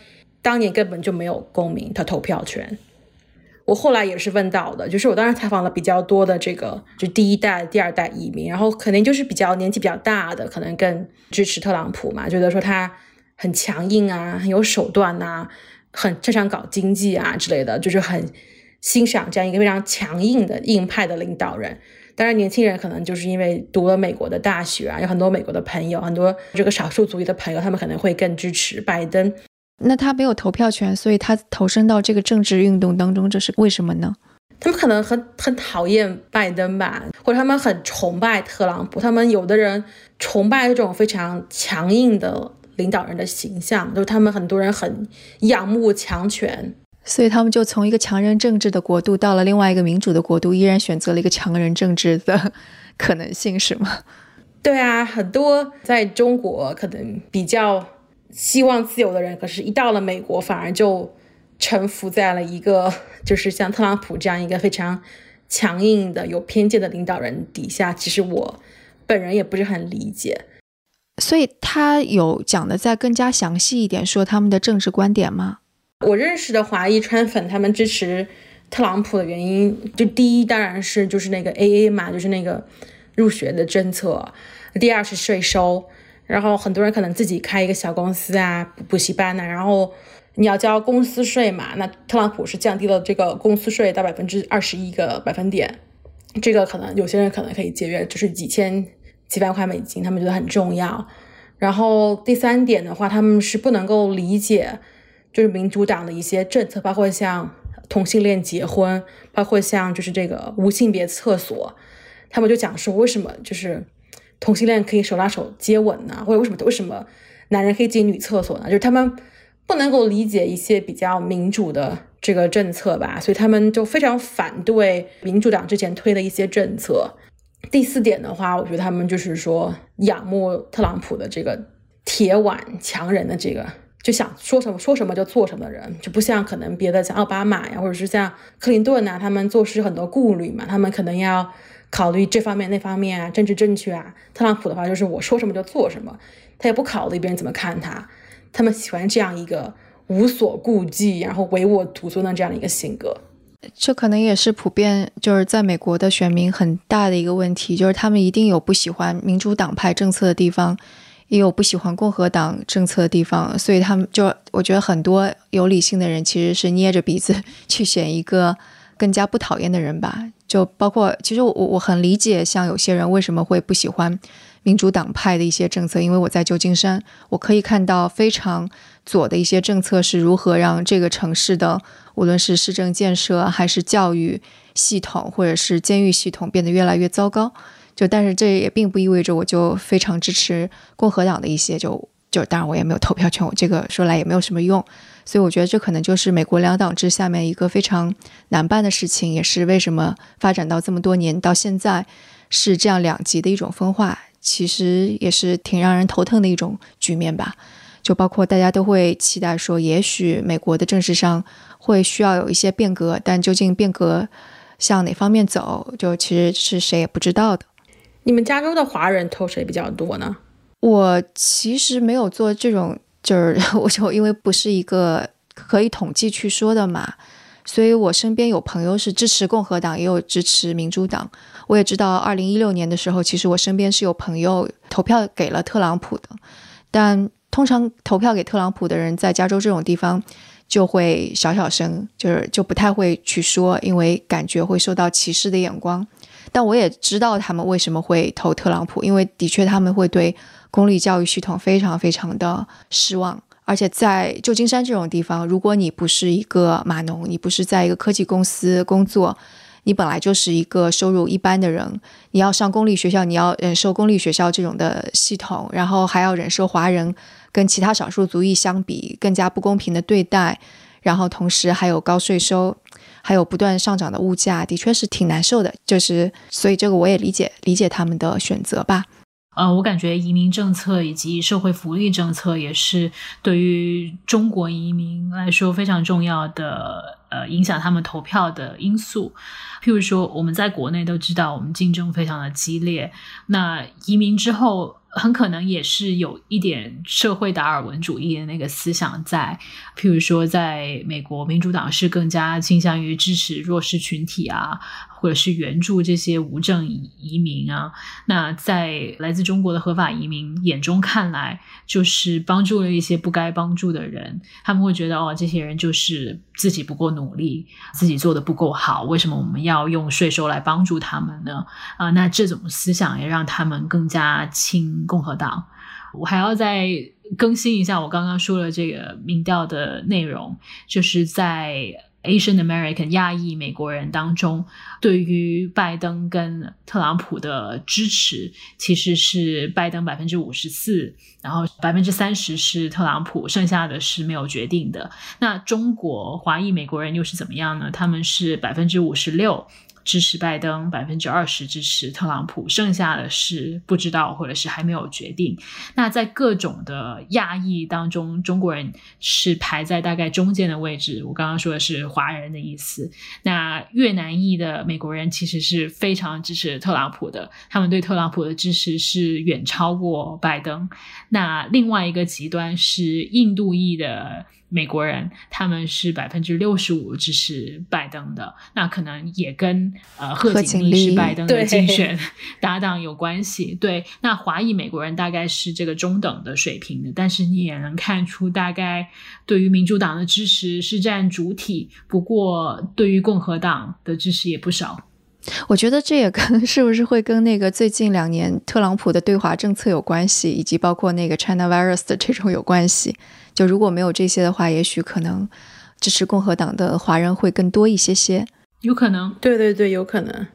当年根本就没有公民他投票权。我后来也是问到的，就是我当时采访了比较多的这个，就第一代、第二代移民，然后肯定就是比较年纪比较大的，可能更支持特朗普嘛，觉得说他很强硬啊，很有手段呐，很擅长搞经济啊之类的，就是很欣赏这样一个非常强硬的硬派的领导人。当然，年轻人可能就是因为读了美国的大学啊，有很多美国的朋友，很多这个少数族裔的朋友，他们可能会更支持拜登。那他没有投票权，所以他投身到这个政治运动当中，这是为什么呢？他们可能很很讨厌拜登吧，或者他们很崇拜特朗普。他们有的人崇拜这种非常强硬的领导人的形象，就是他们很多人很仰慕强权，所以他们就从一个强人政治的国度到了另外一个民主的国度，依然选择了一个强人政治的可能性，是吗？对啊，很多在中国可能比较。希望自由的人，可是，一到了美国，反而就臣服在了一个 就是像特朗普这样一个非常强硬的、有偏见的领导人底下。其实我本人也不是很理解。所以他有讲的再更加详细一点，说他们的政治观点吗？我认识的华裔川粉，他们支持特朗普的原因，就第一当然是就是那个 AA 嘛，就是那个入学的政策；第二是税收。然后很多人可能自己开一个小公司啊，补习班呐，然后你要交公司税嘛。那特朗普是降低了这个公司税到百分之二十一个百分点，这个可能有些人可能可以节约，就是几千几万块美金，他们觉得很重要。然后第三点的话，他们是不能够理解，就是民主党的一些政策，包括像同性恋结婚，包括像就是这个无性别厕所，他们就讲说为什么就是。同性恋可以手拉手接吻呢，或者为什么为什么男人可以进女厕所呢？就是他们不能够理解一些比较民主的这个政策吧，所以他们就非常反对民主党之前推的一些政策。第四点的话，我觉得他们就是说仰慕特朗普的这个铁腕强人的这个，就想说什么说什么就做什么的人，就不像可能别的像奥巴马呀，或者是像克林顿呐，他们做事很多顾虑嘛，他们可能要。考虑这方面那方面啊，政治正确啊。特朗普的话就是我说什么就做什么，他也不考虑别人怎么看他。他们喜欢这样一个无所顾忌，然后唯我独尊的这样的一个性格。这可能也是普遍就是在美国的选民很大的一个问题，就是他们一定有不喜欢民主党派政策的地方，也有不喜欢共和党政策的地方，所以他们就我觉得很多有理性的人其实是捏着鼻子去选一个更加不讨厌的人吧。就包括，其实我我很理解，像有些人为什么会不喜欢民主党派的一些政策，因为我在旧金山，我可以看到非常左的一些政策是如何让这个城市的无论是市政建设还是教育系统或者是监狱系统变得越来越糟糕。就但是这也并不意味着我就非常支持共和党的一些就就当然我也没有投票权，我这个说来也没有什么用。所以我觉得这可能就是美国两党制下面一个非常难办的事情，也是为什么发展到这么多年到现在是这样两极的一种分化，其实也是挺让人头疼的一种局面吧。就包括大家都会期待说，也许美国的政治上会需要有一些变革，但究竟变革向哪方面走，就其实是谁也不知道的。你们加州的华人投谁比较多呢？我其实没有做这种。就是 我就因为不是一个可以统计去说的嘛，所以我身边有朋友是支持共和党，也有支持民主党。我也知道，二零一六年的时候，其实我身边是有朋友投票给了特朗普的。但通常投票给特朗普的人，在加州这种地方就会小小声，就是就不太会去说，因为感觉会受到歧视的眼光。但我也知道他们为什么会投特朗普，因为的确他们会对。公立教育系统非常非常的失望，而且在旧金山这种地方，如果你不是一个码农，你不是在一个科技公司工作，你本来就是一个收入一般的人，你要上公立学校，你要忍受公立学校这种的系统，然后还要忍受华人跟其他少数族裔相比更加不公平的对待，然后同时还有高税收，还有不断上涨的物价，的确是挺难受的。就是所以这个我也理解理解他们的选择吧。呃，我感觉移民政策以及社会福利政策也是对于中国移民来说非常重要的，呃，影响他们投票的因素。譬如说，我们在国内都知道，我们竞争非常的激烈，那移民之后。很可能也是有一点社会达尔文主义的那个思想在，譬如说，在美国，民主党是更加倾向于支持弱势群体啊，或者是援助这些无证移民啊。那在来自中国的合法移民眼中看来，就是帮助了一些不该帮助的人，他们会觉得哦，这些人就是自己不够努力，自己做的不够好，为什么我们要用税收来帮助他们呢？啊，那这种思想也让他们更加亲。共和党，我还要再更新一下我刚刚说的这个民调的内容，就是在 Asian American 亚裔美国人当中，对于拜登跟特朗普的支持其实是拜登百分之五十四，然后百分之三十是特朗普，剩下的是没有决定的。那中国华裔美国人又是怎么样呢？他们是百分之五十六。支持拜登百分之二十，支持特朗普，剩下的是不知道或者是还没有决定。那在各种的亚裔当中，中国人是排在大概中间的位置。我刚刚说的是华人的意思。那越南裔的美国人其实是非常支持特朗普的，他们对特朗普的支持是远超过拜登。那另外一个极端是印度裔的。美国人他们是百分之六十五支持拜登的，那可能也跟呃贺锦丽是拜登的竞选 搭档有关系。对，那华裔美国人大概是这个中等的水平的，但是你也能看出，大概对于民主党的支持是占主体，不过对于共和党的支持也不少。我觉得这也跟是不是会跟那个最近两年特朗普的对华政策有关系，以及包括那个 China Virus 的这种有关系。就如果没有这些的话，也许可能支持共和党的华人会更多一些些。有可能，对对对，有可能。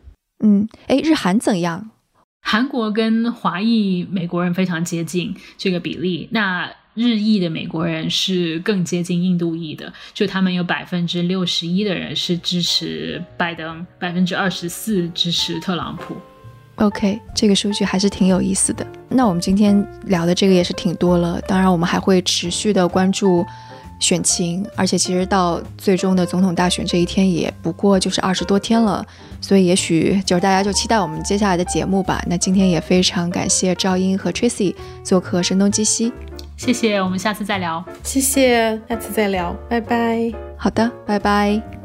嗯，哎，日韩怎样？韩国跟华裔美国人非常接近这个比例。那日裔的美国人是更接近印度裔的，就他们有百分之六十一的人是支持拜登，百分之二十四支持特朗普。OK，这个数据还是挺有意思的。那我们今天聊的这个也是挺多了，当然我们还会持续的关注选情，而且其实到最终的总统大选这一天也不过就是二十多天了，所以也许就是大家就期待我们接下来的节目吧。那今天也非常感谢赵英和 Tracy 做客声东击西，谢谢，我们下次再聊，谢谢，下次再聊，拜拜。好的，拜拜。